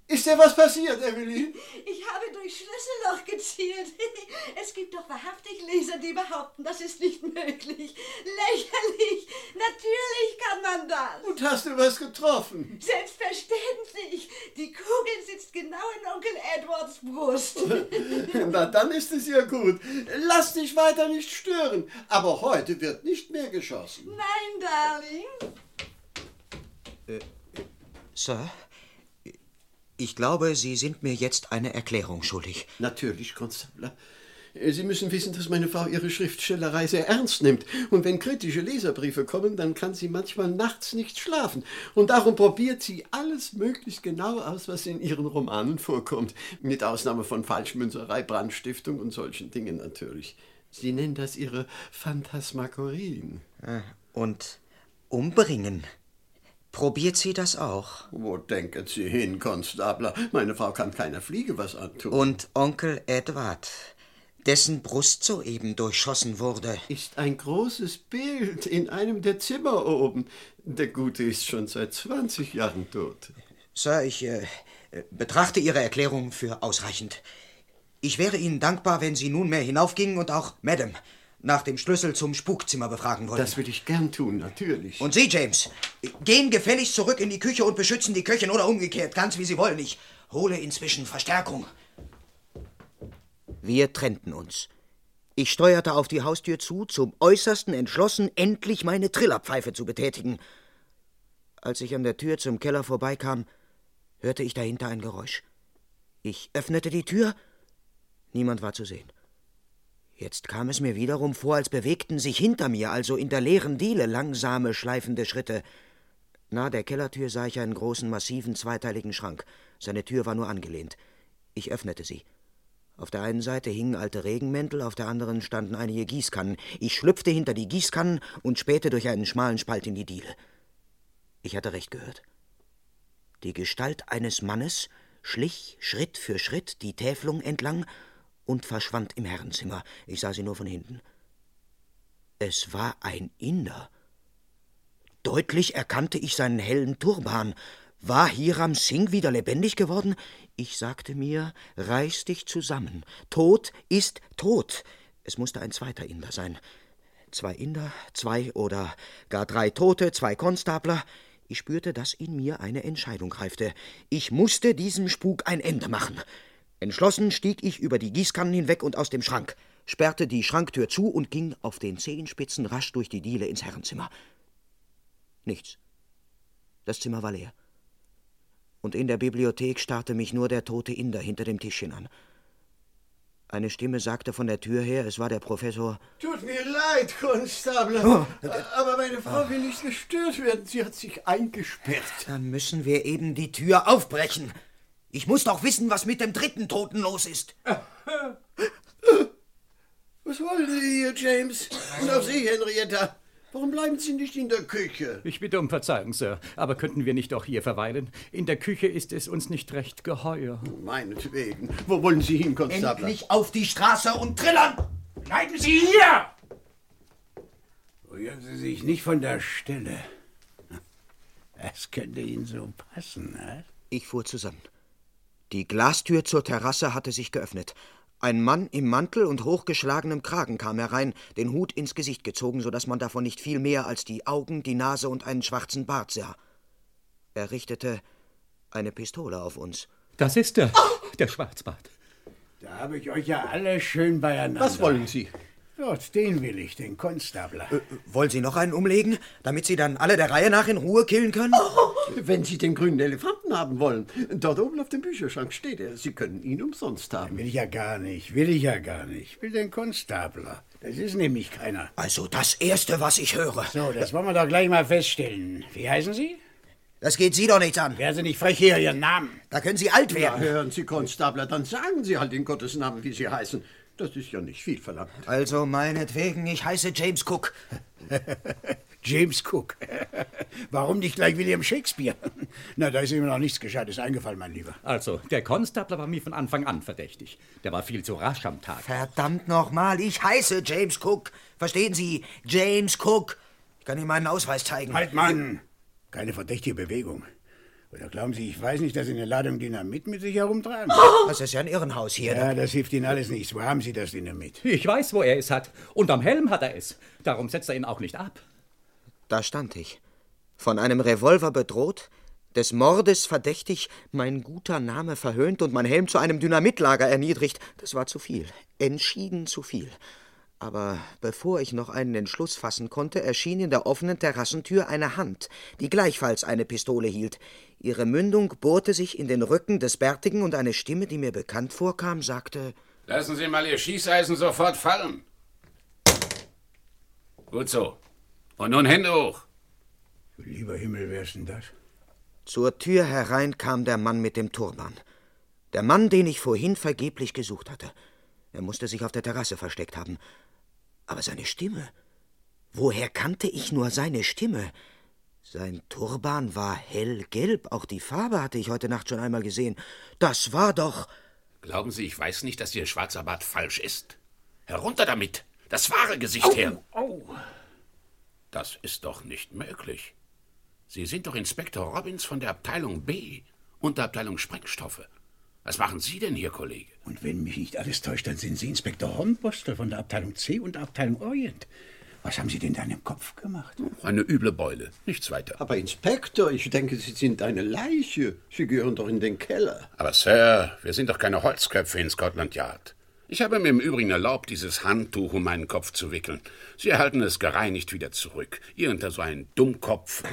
Ist dir was passiert, Evelyn? Ich habe durch Schlüsselloch gezielt. [laughs] Es gibt doch wahrhaftig Leser, die behaupten, das ist nicht möglich. Lächerlich. Natürlich kann man das. Und hast du was getroffen? Selbstverständlich. Die Kugel sitzt genau in Onkel Edwards Brust. [laughs] Na, dann ist es ja gut. Lass dich weiter nicht stören. Aber heute wird nicht mehr geschossen. Nein, Darling. Äh, Sir? Ich glaube, Sie sind mir jetzt eine Erklärung schuldig. Natürlich, Konstabler. Sie müssen wissen, dass meine Frau ihre Schriftstellerei sehr ernst nimmt. Und wenn kritische Leserbriefe kommen, dann kann sie manchmal nachts nicht schlafen. Und darum probiert sie alles möglichst genau aus, was in ihren Romanen vorkommt. Mit Ausnahme von Falschmünzerei, Brandstiftung und solchen Dingen natürlich. Sie nennen das ihre Phantasmakorien. Ah, Und umbringen. Probiert sie das auch? Wo denken Sie hin, Konstabler? Meine Frau kann keiner Fliege was antun. Und Onkel Edward, dessen Brust soeben durchschossen wurde. Ist ein großes Bild in einem der Zimmer oben. Der Gute ist schon seit 20 Jahren tot. Sir, ich äh, betrachte Ihre Erklärung für ausreichend. Ich wäre Ihnen dankbar, wenn Sie nunmehr hinaufgingen und auch Madame nach dem Schlüssel zum Spukzimmer befragen wollten. Das würde ich gern tun, natürlich. Und Sie, James, gehen gefälligst zurück in die Küche und beschützen die Köchin oder umgekehrt, ganz wie Sie wollen. Ich hole inzwischen Verstärkung. Wir trennten uns. Ich steuerte auf die Haustür zu, zum äußersten entschlossen, endlich meine Trillerpfeife zu betätigen. Als ich an der Tür zum Keller vorbeikam, hörte ich dahinter ein Geräusch. Ich öffnete die Tür. Niemand war zu sehen. Jetzt kam es mir wiederum vor, als bewegten sich hinter mir, also in der leeren Diele, langsame, schleifende Schritte. Nahe der Kellertür sah ich einen großen, massiven, zweiteiligen Schrank. Seine Tür war nur angelehnt. Ich öffnete sie. Auf der einen Seite hingen alte Regenmäntel, auf der anderen standen einige Gießkannen. Ich schlüpfte hinter die Gießkannen und spähte durch einen schmalen Spalt in die Diele. Ich hatte recht gehört. Die Gestalt eines Mannes schlich Schritt für Schritt die Täfelung entlang und verschwand im Herrenzimmer. Ich sah sie nur von hinten. Es war ein Inder. Deutlich erkannte ich seinen hellen Turban. War Hiram Singh wieder lebendig geworden? Ich sagte mir, reiß dich zusammen. Tod ist tot. Es musste ein zweiter Inder sein. Zwei Inder, zwei oder gar drei Tote, zwei Konstabler. Ich spürte, dass in mir eine Entscheidung reifte. Ich musste diesem Spuk ein Ende machen. Entschlossen stieg ich über die Gießkannen hinweg und aus dem Schrank, sperrte die Schranktür zu und ging auf den Zehenspitzen rasch durch die Diele ins Herrenzimmer. Nichts. Das Zimmer war leer. Und in der Bibliothek starrte mich nur der tote Inder hinter dem Tischchen an. Eine Stimme sagte von der Tür her, es war der Professor. Tut mir leid, Konstabler. Oh. Aber meine Frau will nicht gestört werden. Sie hat sich eingesperrt. Dann müssen wir eben die Tür aufbrechen. Ich muss doch wissen, was mit dem dritten Toten los ist. Was wollen Sie hier, James? Und auch Sie, Henrietta. Warum bleiben Sie nicht in der Küche? Ich bitte um Verzeihung, Sir, aber könnten wir nicht auch hier verweilen? In der Küche ist es uns nicht recht geheuer. Meinetwegen. Wo wollen Sie hin, Konstabler? Endlich auf die Straße und trillern! Bleiben Sie hier! Rühren Sie sich nicht von der Stelle. Das könnte Ihnen so passen, ne? Ich fuhr zusammen. Die Glastür zur Terrasse hatte sich geöffnet. Ein Mann im Mantel und hochgeschlagenem Kragen kam herein, den Hut ins Gesicht gezogen, so dass man davon nicht viel mehr als die Augen, die Nase und einen schwarzen Bart sah. Er richtete eine Pistole auf uns. Das ist er, der Schwarzbart. Da habe ich euch ja alle schön beieinander. Was wollen Sie? Dort, den will ich, den Konstabler. Äh, wollen Sie noch einen umlegen, damit Sie dann alle der Reihe nach in Ruhe killen können? Wenn Sie den grünen Elefanten haben wollen, dort oben auf dem Bücherschrank steht er. Sie können ihn umsonst haben. Will ich ja gar nicht, will ich ja gar nicht. Ich will den Konstabler. Das ist nämlich keiner. Also das Erste, was ich höre. So, das wollen wir doch gleich mal feststellen. Wie heißen Sie? Das geht Sie doch nichts an. Wären Sie nicht frech hier, Ihren Namen. Da können Sie alt Ja, werden. hören Sie, Konstabler, dann sagen Sie halt in Gottes Namen, wie Sie heißen. Das ist ja nicht viel verlangt. Also meinetwegen, ich heiße James Cook. [laughs] James Cook. [laughs] Warum nicht gleich William Shakespeare? [laughs] Na, da ist mir noch nichts Gescheites eingefallen, mein Lieber. Also, der Konstabler war mir von Anfang an verdächtig. Der war viel zu rasch am Tag. Verdammt nochmal, ich heiße James Cook. Verstehen Sie? James Cook. Ich kann Ihnen meinen Ausweis zeigen. Halt, Mann! Keine verdächtige Bewegung. Oder glauben Sie, ich weiß nicht, dass Sie eine Ladung Dynamit mit sich herumtragen? Das ist ja ein Irrenhaus hier. Ja, das hilft Ihnen alles nichts. Wo haben Sie das Dynamit? Ich weiß, wo er es hat. Und am Helm hat er es. Darum setzt er ihn auch nicht ab. Da stand ich. Von einem Revolver bedroht, des Mordes verdächtig, mein guter Name verhöhnt und mein Helm zu einem Dynamitlager erniedrigt. Das war zu viel. Entschieden zu viel. Aber bevor ich noch einen Entschluss fassen konnte, erschien in der offenen Terrassentür eine Hand, die gleichfalls eine Pistole hielt. Ihre Mündung bohrte sich in den Rücken des Bärtigen und eine Stimme, die mir bekannt vorkam, sagte: Lassen Sie mal Ihr Schießeisen sofort fallen. Gut so. Und nun Hände hoch. Lieber Himmel, wer ist denn das? Zur Tür herein kam der Mann mit dem Turban. Der Mann, den ich vorhin vergeblich gesucht hatte. Er musste sich auf der Terrasse versteckt haben. Aber seine Stimme. Woher kannte ich nur seine Stimme? Sein Turban war hellgelb, auch die Farbe hatte ich heute Nacht schon einmal gesehen. Das war doch. Glauben Sie, ich weiß nicht, dass Ihr schwarzer Bart falsch ist? Herunter damit! Das wahre Gesicht her! Au! Das ist doch nicht möglich. Sie sind doch Inspektor Robbins von der Abteilung B, Unterabteilung Sprengstoffe. Was machen Sie denn hier, Kollege? Und wenn mich nicht alles täuscht, dann sind Sie Inspektor Hornbostel von der Abteilung C und der Abteilung Orient. Was haben Sie denn da im Kopf gemacht? Eine üble Beule, nichts weiter. Aber Inspektor, ich denke, Sie sind eine Leiche. Sie gehören doch in den Keller. Aber Sir, wir sind doch keine Holzköpfe in Scotland Yard. Ich habe mir im Übrigen erlaubt, dieses Handtuch um meinen Kopf zu wickeln. Sie erhalten es gereinigt wieder zurück. Irgendein so ein Dummkopf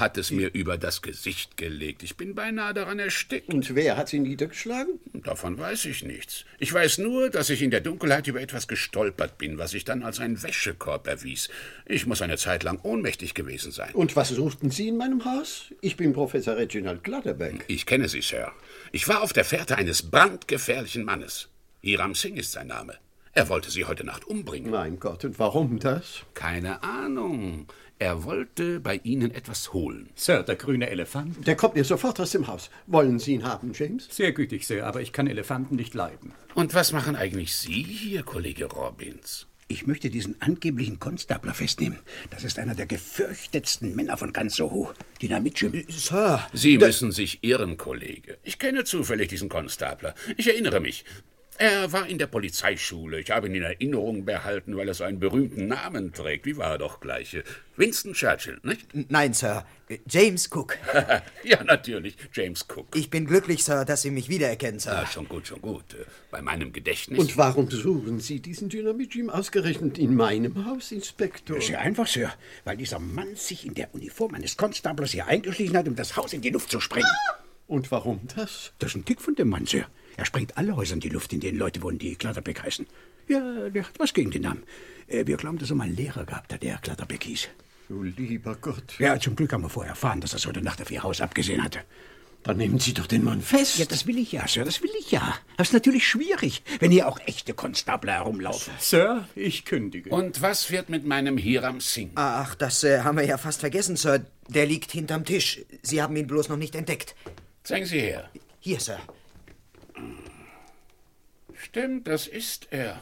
hat es mir über das Gesicht gelegt. Ich bin beinahe daran erstickt. Und wer hat Sie niedergeschlagen? Davon weiß ich nichts. Ich weiß nur, dass ich in der Dunkelheit über etwas gestolpert bin, was sich dann als ein Wäschekorb erwies. Ich muss eine Zeit lang ohnmächtig gewesen sein. Und was suchten Sie in meinem Haus? Ich bin Professor Reginald Glatterbeck. Ich kenne Sie, Sir. Ich war auf der Fährte eines brandgefährlichen Mannes. Hiram Singh ist sein Name. Er wollte Sie heute Nacht umbringen. Mein Gott, und warum das? Keine Ahnung. Er wollte bei Ihnen etwas holen. Sir, der grüne Elefant. Der kommt mir sofort aus dem Haus. Wollen Sie ihn haben, James? Sehr gütig, Sir, aber ich kann Elefanten nicht leiden. Und was machen eigentlich Sie hier, Kollege Robbins? Ich möchte diesen angeblichen Konstabler festnehmen. Das ist einer der gefürchtetsten Männer von ganz Soho. Dynamit-Jim. Sir. Sie müssen sich irren, Kollege. Ich kenne zufällig diesen Konstabler. Ich erinnere mich. Er war in der Polizeischule. Ich habe ihn in Erinnerung behalten, weil er so einen berühmten Namen trägt. Wie war er doch gleich? Winston Churchill, nicht? Nein, Sir. James Cook. [laughs] ja, natürlich, James Cook. Ich bin glücklich, Sir, dass Sie mich wiedererkennen, Sir. Ja, schon gut, schon gut. Bei meinem Gedächtnis. Und warum suchen Sie diesen Dynamit-Jim ausgerechnet in meinem Haus, Inspektor? Sehr einfach, Sir. Weil dieser Mann sich in der Uniform eines Constables hier eingeschlichen hat, um das Haus in die Luft zu sprengen. Und warum das? Das ist ein Tick von dem Mann, Sir. Er sprengt alle Häuser in die Luft, in denen Leute wohnen, die Klatterbeck heißen. Ja, der hat was gegen den Namen. Äh, Wir glauben, dass er mal einen Lehrer gehabt hat, der Klatterbeck hieß. Du lieber Gott. Ja, zum Glück haben wir vorher erfahren, dass er es heute Nacht auf ihr Haus abgesehen hatte. Dann nehmen Sie doch den Mann fest. Ja, das will ich ja, Sir, das will ich ja. Das ist natürlich schwierig, wenn hier auch echte Konstabler herumlaufen. Sir, ich kündige. Und was wird mit meinem Hiram Singh? Ach, das äh, haben wir ja fast vergessen, Sir. Der liegt hinterm Tisch. Sie haben ihn bloß noch nicht entdeckt. Zeigen Sie her. Hier, Sir. Stimmt, das ist er.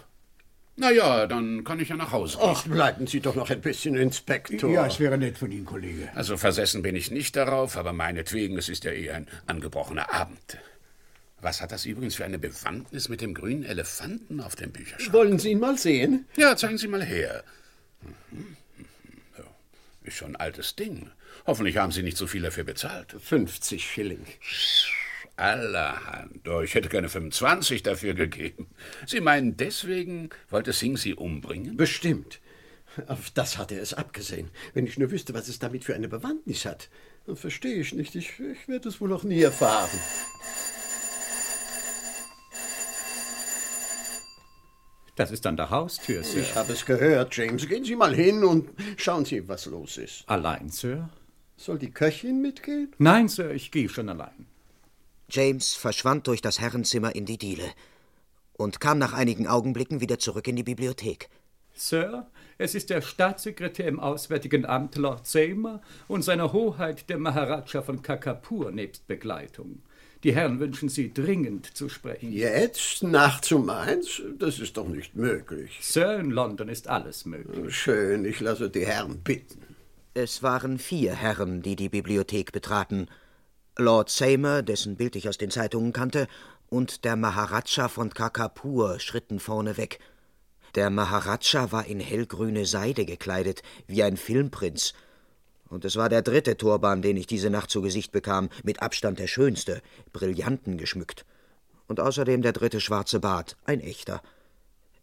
Na ja, dann kann ich ja nach Hause gehen. Ach, bleiben Sie doch noch ein bisschen, Inspektor. Ja, es wäre nett von Ihnen, Kollege. Also versessen bin ich nicht darauf, aber meinetwegen, es ist ja eh ein angebrochener Abend. Was hat das übrigens für eine Bewandtnis mit dem grünen Elefanten auf dem Bücherschrank? Wollen Sie ihn mal sehen? Ja, zeigen Sie mal her. Ist schon ein altes Ding. Hoffentlich haben Sie nicht so viel dafür bezahlt. 50 Schilling. Allerhand. Oh, ich hätte gerne 25 dafür gegeben. Sie meinen, deswegen wollte Singh Sie umbringen? Bestimmt. Auf das hat er es abgesehen. Wenn ich nur wüsste, was es damit für eine Bewandtnis hat. Dann verstehe ich nicht. Ich, ich werde es wohl noch nie erfahren. Das ist an der Haustür, Sir. Ich habe es gehört, James. Gehen Sie mal hin und schauen Sie, was los ist. Allein, Sir? Soll die Köchin mitgehen? Nein, Sir, ich gehe schon allein. James verschwand durch das Herrenzimmer in die Diele und kam nach einigen Augenblicken wieder zurück in die Bibliothek. Sir, es ist der Staatssekretär im Auswärtigen Amt, Lord Seymour, und seiner Hoheit der Maharaja von Kakapur nebst Begleitung. Die Herren wünschen Sie dringend zu sprechen. Jetzt? Nachts um eins? Das ist doch nicht möglich. Sir, in London ist alles möglich. Schön, ich lasse die Herren bitten. Es waren vier Herren, die die Bibliothek betraten. Lord Seymour, dessen Bild ich aus den Zeitungen kannte, und der Maharaja von Kakapur schritten vorne weg. Der Maharaja war in hellgrüne Seide gekleidet, wie ein Filmprinz. Und es war der dritte Turban, den ich diese Nacht zu Gesicht bekam, mit Abstand der schönste, Brillanten geschmückt. Und außerdem der dritte schwarze Bart, ein echter.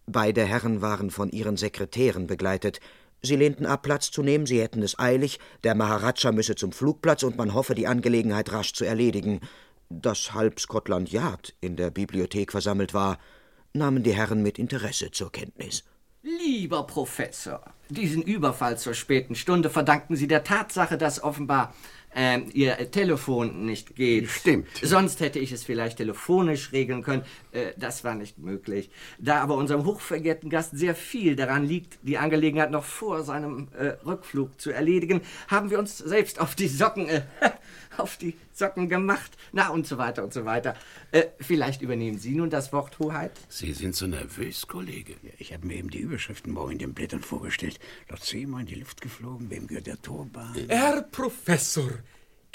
Beide Herren waren von ihren Sekretären begleitet. Sie lehnten ab, Platz zu nehmen, sie hätten es eilig, der Maharaja müsse zum Flugplatz und man hoffe, die Angelegenheit rasch zu erledigen. Dass halb Scotland Yard in der Bibliothek versammelt war, nahmen die Herren mit Interesse zur Kenntnis. Lieber Professor, diesen Überfall zur späten Stunde verdanken Sie der Tatsache, dass offenbar ähm, Ihr Telefon nicht geht. Stimmt. Sonst hätte ich es vielleicht telefonisch regeln können. Äh, das war nicht möglich. Da aber unserem hochverehrten Gast sehr viel daran liegt, die Angelegenheit noch vor seinem äh, Rückflug zu erledigen, haben wir uns selbst auf die Socken, äh, [laughs] auf die Socken gemacht. Na und so weiter und so weiter. Äh, vielleicht übernehmen Sie nun das Wort, Hoheit? Sie sind so nervös, Kollege. Ja, ich habe mir eben die Überschriften morgen in den Blättern vorgestellt. Lord Seymour in die Luft geflogen, wem gehört der Turban? Herr Professor,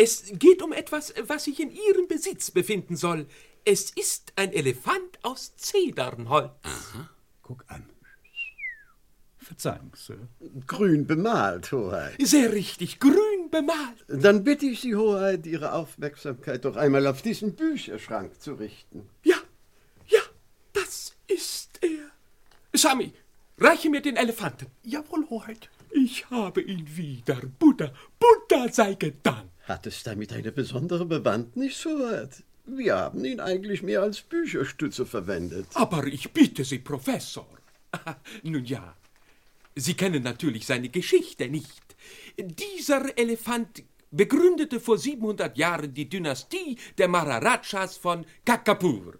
es geht um etwas, was sich in Ihrem Besitz befinden soll. Es ist ein Elefant aus Zedernholz. Aha. Guck an. Verzeihung, Sir. Grün bemalt, Hoheit. Sehr richtig, grün bemalt. Dann bitte ich Sie, Hoheit, Ihre Aufmerksamkeit doch einmal auf diesen Bücherschrank zu richten. Ja, ja, das ist er. Sami, reiche mir den Elefanten. Jawohl, Hoheit. Ich habe ihn wieder. Buddha, Buddha sei gedankt. Hat es damit eine besondere Bewandtnis, Hoheit? Wir haben ihn eigentlich mehr als Bücherstütze verwendet. Aber ich bitte Sie, Professor. [laughs] Nun ja, Sie kennen natürlich seine Geschichte nicht. Dieser Elefant begründete vor 700 Jahren die Dynastie der Maharajas von Kakapur.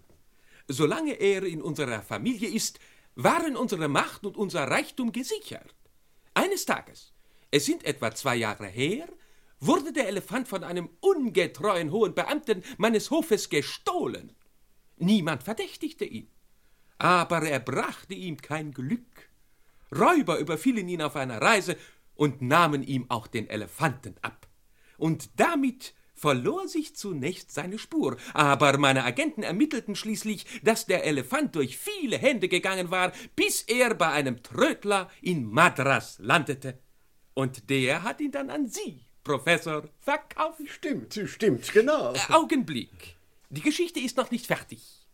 Solange er in unserer Familie ist, waren unsere Macht und unser Reichtum gesichert. Eines Tages, es sind etwa zwei Jahre her, wurde der Elefant von einem ungetreuen hohen Beamten meines Hofes gestohlen. Niemand verdächtigte ihn. Aber er brachte ihm kein Glück. Räuber überfielen ihn auf einer Reise und nahmen ihm auch den Elefanten ab. Und damit verlor sich zunächst seine Spur, aber meine Agenten ermittelten schließlich, dass der Elefant durch viele Hände gegangen war, bis er bei einem Trödler in Madras landete. Und der hat ihn dann an Sie, Professor, verkauft. Stimmt, stimmt, genau. Äh, Augenblick. Die Geschichte ist noch nicht fertig.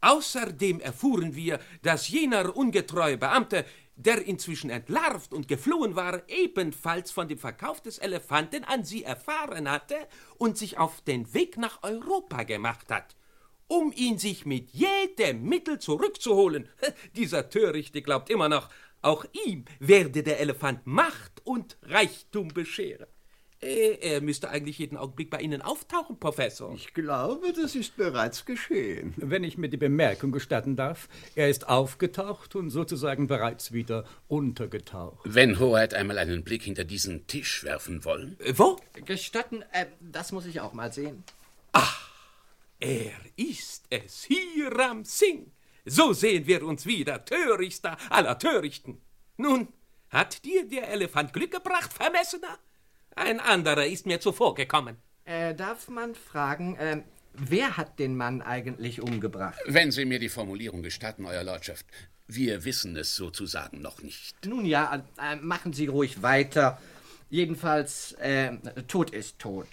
Außerdem erfuhren wir, dass jener ungetreue Beamte, der inzwischen entlarvt und geflohen war, ebenfalls von dem Verkauf des Elefanten an Sie erfahren hatte und sich auf den Weg nach Europa gemacht hat, um ihn sich mit jedem Mittel zurückzuholen. [laughs] Dieser Törichte glaubt immer noch, auch ihm werde der Elefant Macht und Reichtum bescheren. Äh, Er müsste eigentlich jeden Augenblick bei Ihnen auftauchen, Professor. Ich glaube, das ist bereits geschehen. Wenn ich mir die Bemerkung gestatten darf, er ist aufgetaucht und sozusagen bereits wieder untergetaucht. Wenn Hoheit einmal einen Blick hinter diesen Tisch werfen wollen. Äh, wo? Gestatten, äh, das muss ich auch mal sehen. Er ist es, Hiram Singh. So sehen wir uns wieder, törichter aller Törichten. Nun, hat dir der Elefant Glück gebracht, Vermessener? Ein anderer ist mir zuvorgekommen. Äh, darf man fragen, äh, wer hat den Mann eigentlich umgebracht? Wenn Sie mir die Formulierung gestatten, Euer Lordschaft, wir wissen es sozusagen noch nicht. Nun ja, äh, machen Sie ruhig weiter. Jedenfalls, äh, tot ist tot.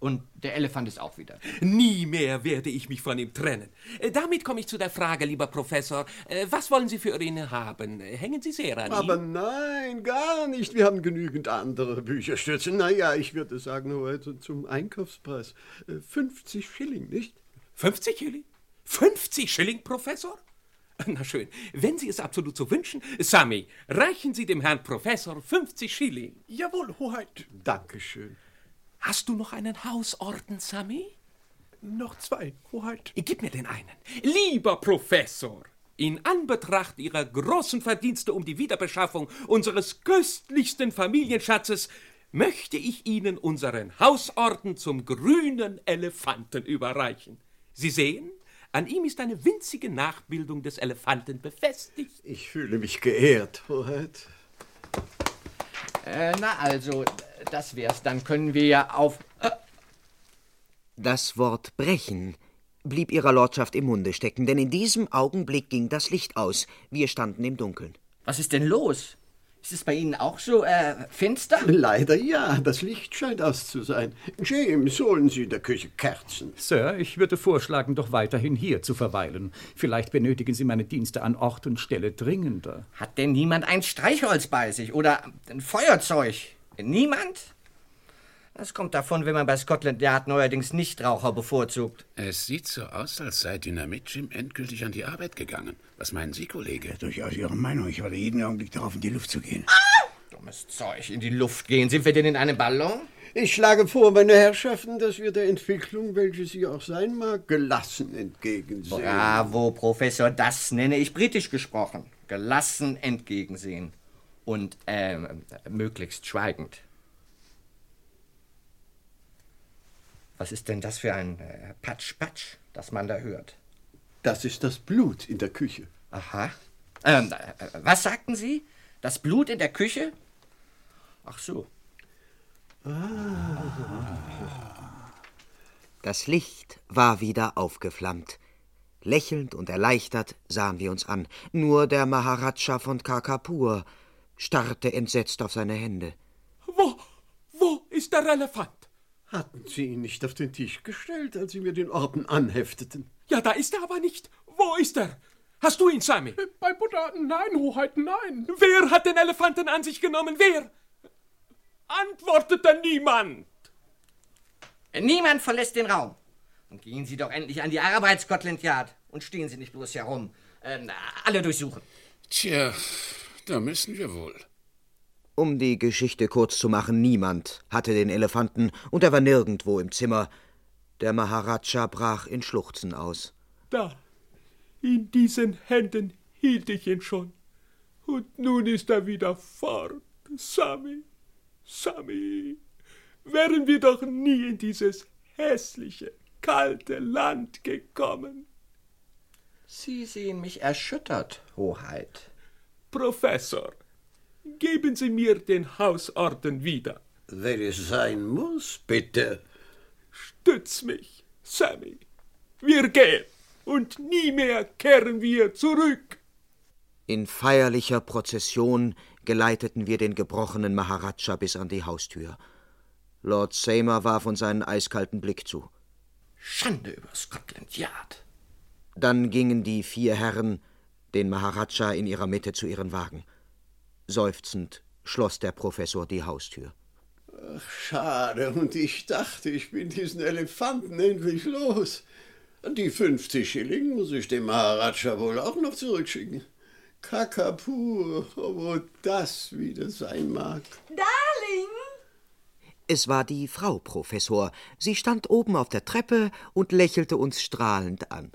Und der Elefant ist auch wieder. Nie mehr werde ich mich von ihm trennen. Äh, Damit komme ich zu der Frage, lieber Professor. Äh, Was wollen Sie für ihn haben? Äh, Hängen Sie sehr an Aber ihm? nein, gar nicht. Wir haben genügend andere Bücherstürze. Naja, ich würde sagen, heute zum Einkaufspreis. Äh, 50 Schilling, nicht? 50 Schilling? 50 Schilling, Professor? Na schön, wenn Sie es absolut so wünschen, Sammy, reichen Sie dem Herrn Professor 50 Schilling. Jawohl, Hoheit. Dankeschön. Hast du noch einen Hausorden, Sammy? Noch zwei, Hoheit. Gib mir den einen. Lieber Professor, in Anbetracht Ihrer großen Verdienste um die Wiederbeschaffung unseres köstlichsten Familienschatzes möchte ich Ihnen unseren Hausorden zum grünen Elefanten überreichen. Sie sehen, an ihm ist eine winzige Nachbildung des Elefanten befestigt. Ich fühle mich geehrt, Hoheit. Äh, na also, das wär's. Dann können wir ja auf. Äh, Das Wort brechen blieb ihrer Lordschaft im Munde stecken, denn in diesem Augenblick ging das Licht aus. Wir standen im Dunkeln. was ist denn los? Ist es bei Ihnen auch so, äh, finster? Leider ja, das Licht scheint aus zu sein. James, holen Sie in der Küche Kerzen. Sir, ich würde vorschlagen, doch weiterhin hier zu verweilen. Vielleicht benötigen Sie meine Dienste an Ort und Stelle dringender. Hat denn niemand ein Streichholz bei sich oder ein Feuerzeug? Niemand? Das kommt davon, wenn man bei Scotland Yard neuerdings Nichtraucher bevorzugt. Es sieht so aus, als sei Dynamit Jim endgültig an die Arbeit gegangen. Was meinen Sie, Kollege? Durchaus Ihre Meinung. Ich warte jeden Augenblick darauf, in die Luft zu gehen. Dummes Zeug, in die Luft gehen. Sind wir denn in einem Ballon? Ich schlage vor, meine Herrschaften, dass wir der Entwicklung, welche sie auch sein mag, gelassen entgegensehen. Bravo, Professor, das nenne ich britisch gesprochen. Gelassen entgegensehen. Und, ähm, möglichst schweigend. Was ist denn das für ein äh, Patsch-Patsch, das man da hört? Das ist das Blut in der Küche. Aha. Ähm, äh, was sagten Sie? Das Blut in der Küche? Ach so. Das Licht war wieder aufgeflammt. Lächelnd und erleichtert sahen wir uns an. Nur der Maharaja von Kakapur starrte entsetzt auf seine Hände. Wo, wo ist der Elefant? Hatten Sie ihn nicht auf den Tisch gestellt, als Sie mir den Orden anhefteten? Ja, da ist er aber nicht. Wo ist er? Hast du ihn, Sammy? Bei Buddha, nein, Hoheit, nein. Wer hat den Elefanten an sich genommen? Wer? Antwortete niemand. Niemand verlässt den Raum. Und gehen Sie doch endlich an die Arbeit, Scotland Yard. Und stehen Sie nicht bloß herum. Ähm, alle durchsuchen. Tja, da müssen wir wohl. Um die Geschichte kurz zu machen, niemand hatte den Elefanten und er war nirgendwo im Zimmer. Der Maharaja brach in Schluchzen aus. Da, in diesen Händen hielt ich ihn schon. Und nun ist er wieder fort. Sammy, Sammy, wären wir doch nie in dieses hässliche, kalte Land gekommen. Sie sehen mich erschüttert, Hoheit. Professor, geben Sie mir den Hausorden wieder. Wenn es sein muss, bitte. stütz mich, Sammy. Wir gehen und nie mehr kehren wir zurück. In feierlicher Prozession geleiteten wir den gebrochenen Maharaja bis an die Haustür. Lord Seymour warf uns einen eiskalten Blick zu. Schande über Scotland Yard. Dann gingen die vier Herren, den Maharaja in ihrer Mitte, zu ihren Wagen. Seufzend schloss der Professor die Haustür. Ach, schade. Und ich dachte, ich bin diesen Elefanten endlich los. Die 50 Schilling muss ich dem Maharaja wohl auch noch zurückschicken. Kakapur, wo das wieder sein mag. Darling! Es war die Frau Professor. Sie stand oben auf der Treppe und lächelte uns strahlend an.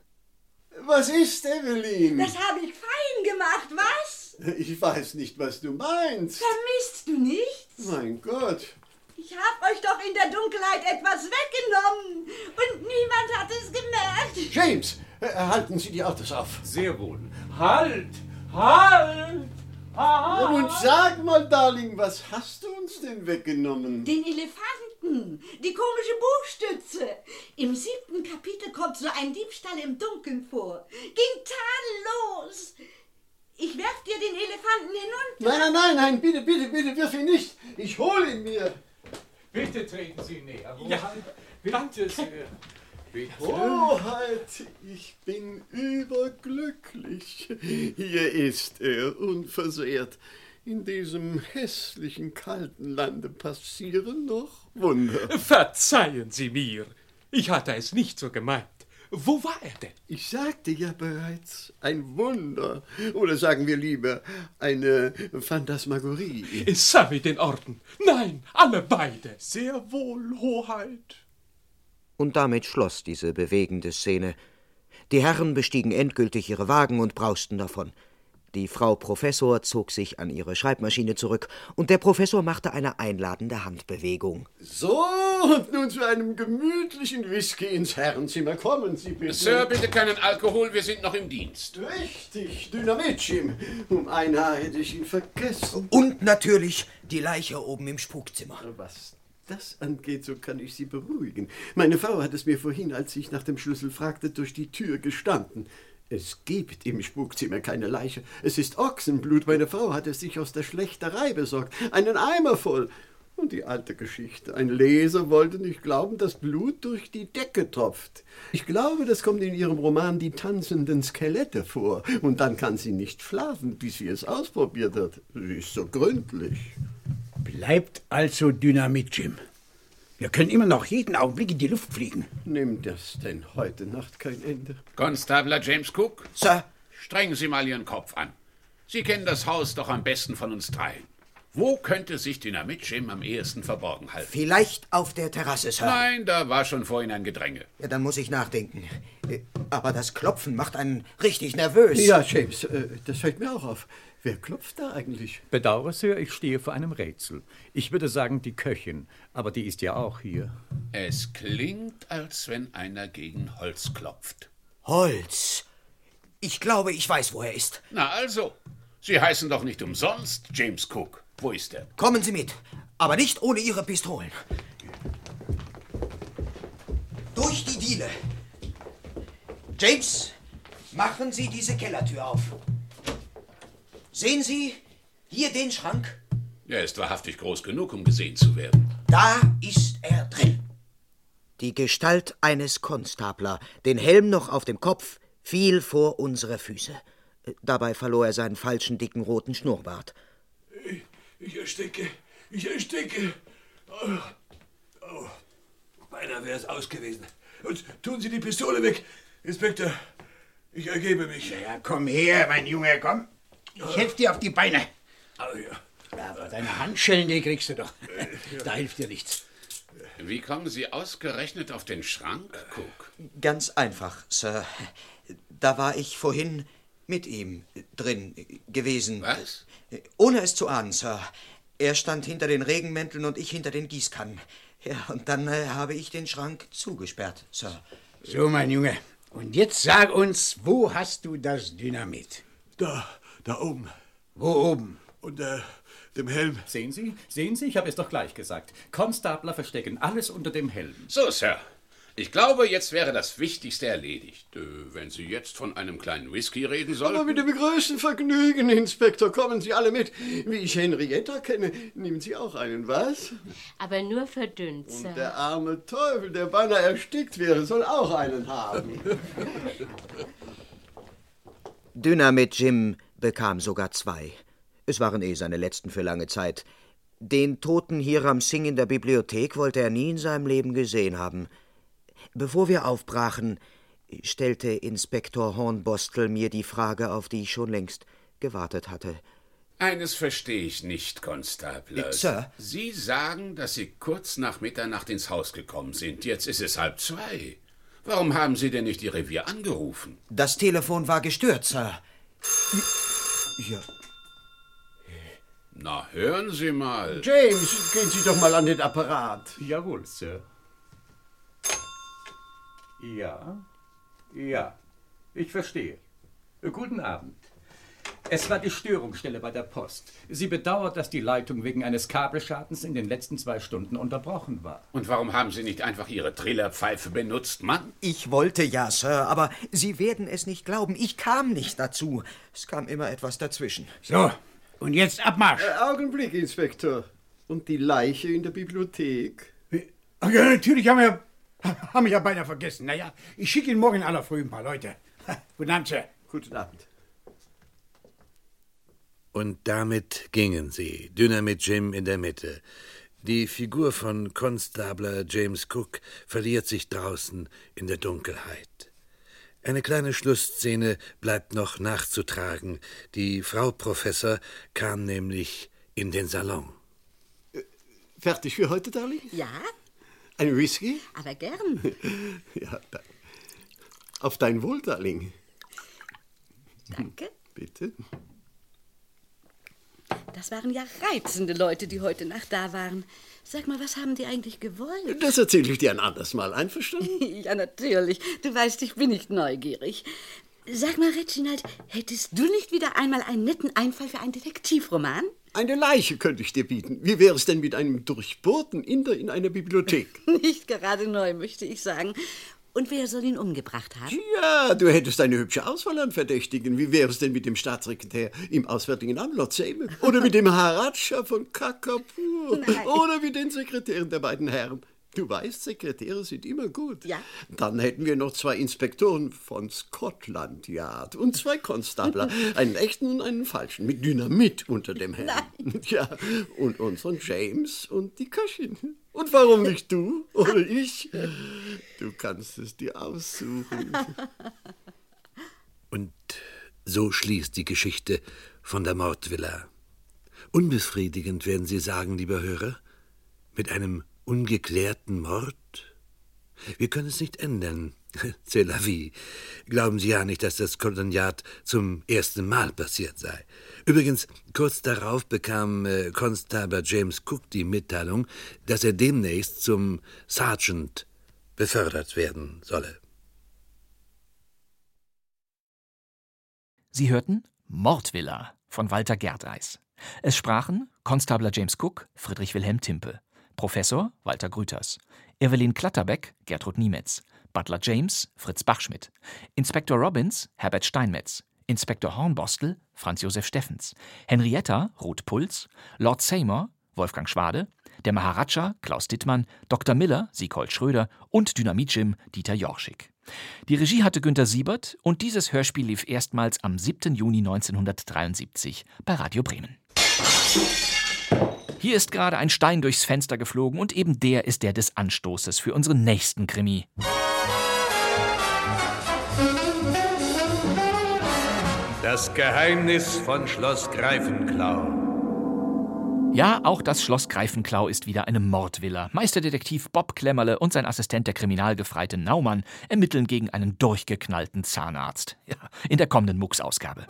Was ist, Evelyn? Das habe ich fein gemacht, was? Ich weiß nicht, was du meinst. Vermisst du nichts? Mein Gott. Ich habe euch doch in der Dunkelheit etwas weggenommen und niemand hat es gemerkt. James, äh, halten Sie die Autos auf. Sehr wohl. Halt! Halt! Halt! Und sag mal, Darling, was hast du uns denn weggenommen? Den Elefanten, die komische Buchstütze. Im siebten Kapitel kommt so ein Diebstahl im Dunkeln vor. Ging tadellos. Ich werf dir den Elefanten hinunter. Nein, nein, nein, nein, bitte, bitte, bitte, wirf ihn nicht. Ich hole ihn mir. Bitte treten Sie näher. Ja, bitte sehr. Bitte. Hoheit, ich bin überglücklich. Hier ist er, unversehrt. In diesem hässlichen, kalten Lande passieren noch Wunder. Verzeihen Sie mir. Ich hatte es nicht so gemeint. Wo war er denn? Ich sagte ja bereits, ein Wunder. Oder sagen wir lieber, eine Phantasmagorie. Sammy den Orden. Nein, alle beide. Sehr wohl, Hoheit. Und damit schloss diese bewegende Szene. Die Herren bestiegen endgültig ihre Wagen und brausten davon. Die Frau Professor zog sich an ihre Schreibmaschine zurück, und der Professor machte eine einladende Handbewegung. So, und nun zu einem gemütlichen Whisky ins Herrenzimmer. Kommen Sie bitte. Sir, bitte keinen Alkohol, wir sind noch im Dienst. Richtig, Dynamit, Jim. Um ein Haar hätte ich ihn vergessen. Und natürlich die Leiche oben im Spukzimmer. Was das angeht, so kann ich Sie beruhigen. Meine Frau hat es mir vorhin, als ich nach dem Schlüssel fragte, durch die Tür gestanden. Es gibt im Spukzimmer keine Leiche. Es ist Ochsenblut. Meine Frau hat es sich aus der Schlächterei besorgt. Einen Eimer voll. Und die alte Geschichte. Ein Leser wollte nicht glauben, dass Blut durch die Decke tropft. Ich glaube, das kommt in ihrem Roman Die tanzenden Skelette vor. Und dann kann sie nicht schlafen, bis sie es ausprobiert hat. Sie ist so gründlich. Bleibt also Dynamit, Jim. Wir können immer noch jeden Augenblick in die Luft fliegen. Nimmt das denn heute Nacht kein Ende? Konstabler James Cook? Sir. Strengen Sie mal Ihren Kopf an. Sie kennen das Haus doch am besten von uns dreien. Wo könnte sich Dynamit Jim am ehesten verborgen halten? Vielleicht auf der Terrasse, Sir. Nein, da war schon vorhin ein Gedränge. Ja, dann muss ich nachdenken. Äh, Aber das Klopfen macht einen richtig nervös. Ja, James, äh, das fällt mir auch auf. Wer klopft da eigentlich? Bedauere, Sir, ich stehe vor einem Rätsel. Ich würde sagen, die Köchin, aber die ist ja auch hier. Es klingt, als wenn einer gegen Holz klopft. Holz. Ich glaube, ich weiß, wo er ist. Na also, Sie heißen doch nicht umsonst James Cook. Wo ist er? Kommen Sie mit, aber nicht ohne Ihre Pistolen. Durch die Diele. James, machen Sie diese Kellertür auf. Sehen Sie hier den Schrank? Er ist wahrhaftig groß genug, um gesehen zu werden. Da ist er drin. Die Gestalt eines Konstabler, den Helm noch auf dem Kopf, fiel vor unsere Füße. Dabei verlor er seinen falschen, dicken, roten Schnurrbart. Ich, ich ersticke. Ich ersticke. Oh, oh. Beinahe wäre es aus gewesen. Und tun Sie die Pistole weg, Inspektor. Ich ergebe mich. Ja, komm her, mein Junge, komm. Ich helfe dir auf die Beine. Oh, ja. Aber deine Handschellen, die kriegst du doch. Da hilft dir nichts. Wie kommen Sie ausgerechnet auf den Schrank, Cook? Ganz einfach, Sir. Da war ich vorhin mit ihm drin gewesen. Was? Ohne es zu ahnen, Sir. Er stand hinter den Regenmänteln und ich hinter den Gießkannen. Ja, und dann äh, habe ich den Schrank zugesperrt, Sir. So, mein Junge. Und jetzt sag uns, wo hast du das Dynamit? Da, da oben. Wo oben? Unter dem Helm. Sehen Sie? Sehen Sie? Ich habe es doch gleich gesagt. Konstabler verstecken alles unter dem Helm. So, Sir. Ich glaube, jetzt wäre das Wichtigste erledigt. Äh, wenn Sie jetzt von einem kleinen Whisky reden sollten. Aber mit dem größten Vergnügen, Inspektor. Kommen Sie alle mit. Wie ich Henrietta kenne, nehmen Sie auch einen, was? Aber nur verdünnt, Sir. Und der arme Teufel, der beinahe erstickt wäre, soll auch einen haben. [laughs] Dynamit Jim bekam sogar zwei. Es waren eh seine letzten für lange Zeit. Den toten Hiram Singh in der Bibliothek wollte er nie in seinem Leben gesehen haben. Bevor wir aufbrachen, stellte Inspektor Hornbostel mir die Frage, auf die ich schon längst gewartet hatte. Eines verstehe ich nicht, Konstabler. Äh, Sir? Sie sagen, dass Sie kurz nach Mitternacht ins Haus gekommen sind. Jetzt ist es halb zwei. Warum haben Sie denn nicht Ihr Revier angerufen? Das Telefon war gestört, Sir. Ja. Na, hören Sie mal. James, gehen Sie doch mal an den Apparat. Jawohl, Sir. Ja, ja, ich verstehe. Guten Abend. Es war die Störungsstelle bei der Post. Sie bedauert, dass die Leitung wegen eines Kabelschadens in den letzten zwei Stunden unterbrochen war. Und warum haben Sie nicht einfach Ihre Trillerpfeife benutzt, Mann? Ich wollte ja, Sir, aber Sie werden es nicht glauben. Ich kam nicht dazu. Es kam immer etwas dazwischen. So, und jetzt Abmarsch. Äh, Augenblick, Inspektor. Und die Leiche in der Bibliothek? Ja, natürlich haben wir, [laughs] haben wir ja beinahe vergessen. Naja, ich schicke Ihnen morgen in aller Früh ein paar Leute. [laughs] Guten Abend, Sir. Guten Abend. Und damit gingen sie, Dynamit Jim in der Mitte. Die Figur von Konstabler James Cook verliert sich draußen in der Dunkelheit. Eine kleine Schlussszene bleibt noch nachzutragen. Die Frau Professor kam nämlich in den Salon. Fertig für heute, Darling? Ja, Ein Whisky? aber gern. [laughs] Ja. Auf dein Wohl, Darling. Danke. Bitte. Das waren ja reizende Leute, die heute Nacht da waren. Sag mal, was haben die eigentlich gewollt? Das erzähle ich dir ein anderes Mal. Einverstanden? [laughs] ja, natürlich. Du weißt, ich bin nicht neugierig. Sag mal, Reginald, hättest du nicht wieder einmal einen netten Einfall für einen Detektivroman? Eine Leiche könnte ich dir bieten. Wie wäre es denn mit einem durchbohrten Inder in einer Bibliothek? [laughs] Nicht gerade neu, möchte ich sagen. Und wer soll ihn umgebracht haben? Ja, du hättest eine hübsche Auswahl an Verdächtigen. Wie wäre es denn mit dem Staatssekretär im Auswärtigen Amt, Lord Seymour? Oder mit dem Haratscha von Kakapur? Nein. Oder mit den Sekretären der beiden Herren? Du weißt, Sekretäre sind immer gut. Ja. Dann hätten wir noch zwei Inspektoren von Scotland Yard und zwei Konstabler. [laughs] einen echten und einen falschen, mit Dynamit unter dem Helm. [laughs] Ja, und unseren James und die Köchin. Und warum nicht du [laughs] oder ich? Du kannst es dir aussuchen. Und so schließt die Geschichte von der Mordvilla. Unbefriedigend werden Sie sagen, lieber Hörer, mit einem ungeklärten Mord? Wir können es nicht ändern. C'est la vie. Glauben Sie ja nicht, dass das Koloniat zum ersten Mal passiert sei. Übrigens, kurz darauf bekam äh, James Cook die Mitteilung, dass er demnächst zum Sergeant befördert werden solle. Sie hörten Mordvilla von Walter Gerdreis. Es sprachen Konstabler James Cook, Friedrich Wilhelm Timpe, Professor Walter Grüters, Evelyn Klatterbeck, Gertrud Niemetz, Butler James, Fritz Bachschmidt, Inspektor Robbins, Herbert Steinmetz, Inspektor Hornbostel, Franz Josef Steffens, Henrietta, Ruth Puls, Lord Seymour, Wolfgang Schwade, der Maharaja, Klaus Dittmann, Dr. Miller, Siegold Schröder und Dynamit-Jim, Dieter Jorschig. Die Regie hatte Günter Siebert und dieses Hörspiel lief erstmals am 7. Juni 1973 bei Radio Bremen. Hier ist gerade ein Stein durchs Fenster geflogen und eben der ist der des Anstoßes für unseren nächsten Krimi. Das Geheimnis von Schloss Greifenklau. Ja, auch das Schloss Greifenklau ist wieder eine Mordvilla. Meisterdetektiv Bob Klemmerle und sein Assistent der Kriminalgefreite Naumann ermitteln gegen einen durchgeknallten Zahnarzt. Ja, in der kommenden Mux-Ausgabe.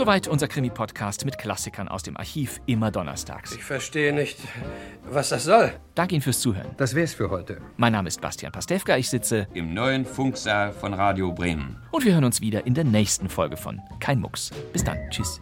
Soweit unser Krimi-Podcast mit Klassikern aus dem Archiv, immer donnerstags. Ich verstehe nicht, was das soll. Danke Ihnen fürs Zuhören. Das wär's für heute. Mein Name ist Bastian Pastewka, ich sitze im neuen Funksaal von Radio Bremen. und wir hören uns wieder in der nächsten Folge von Kein Mucks. Bis dann, tschüss.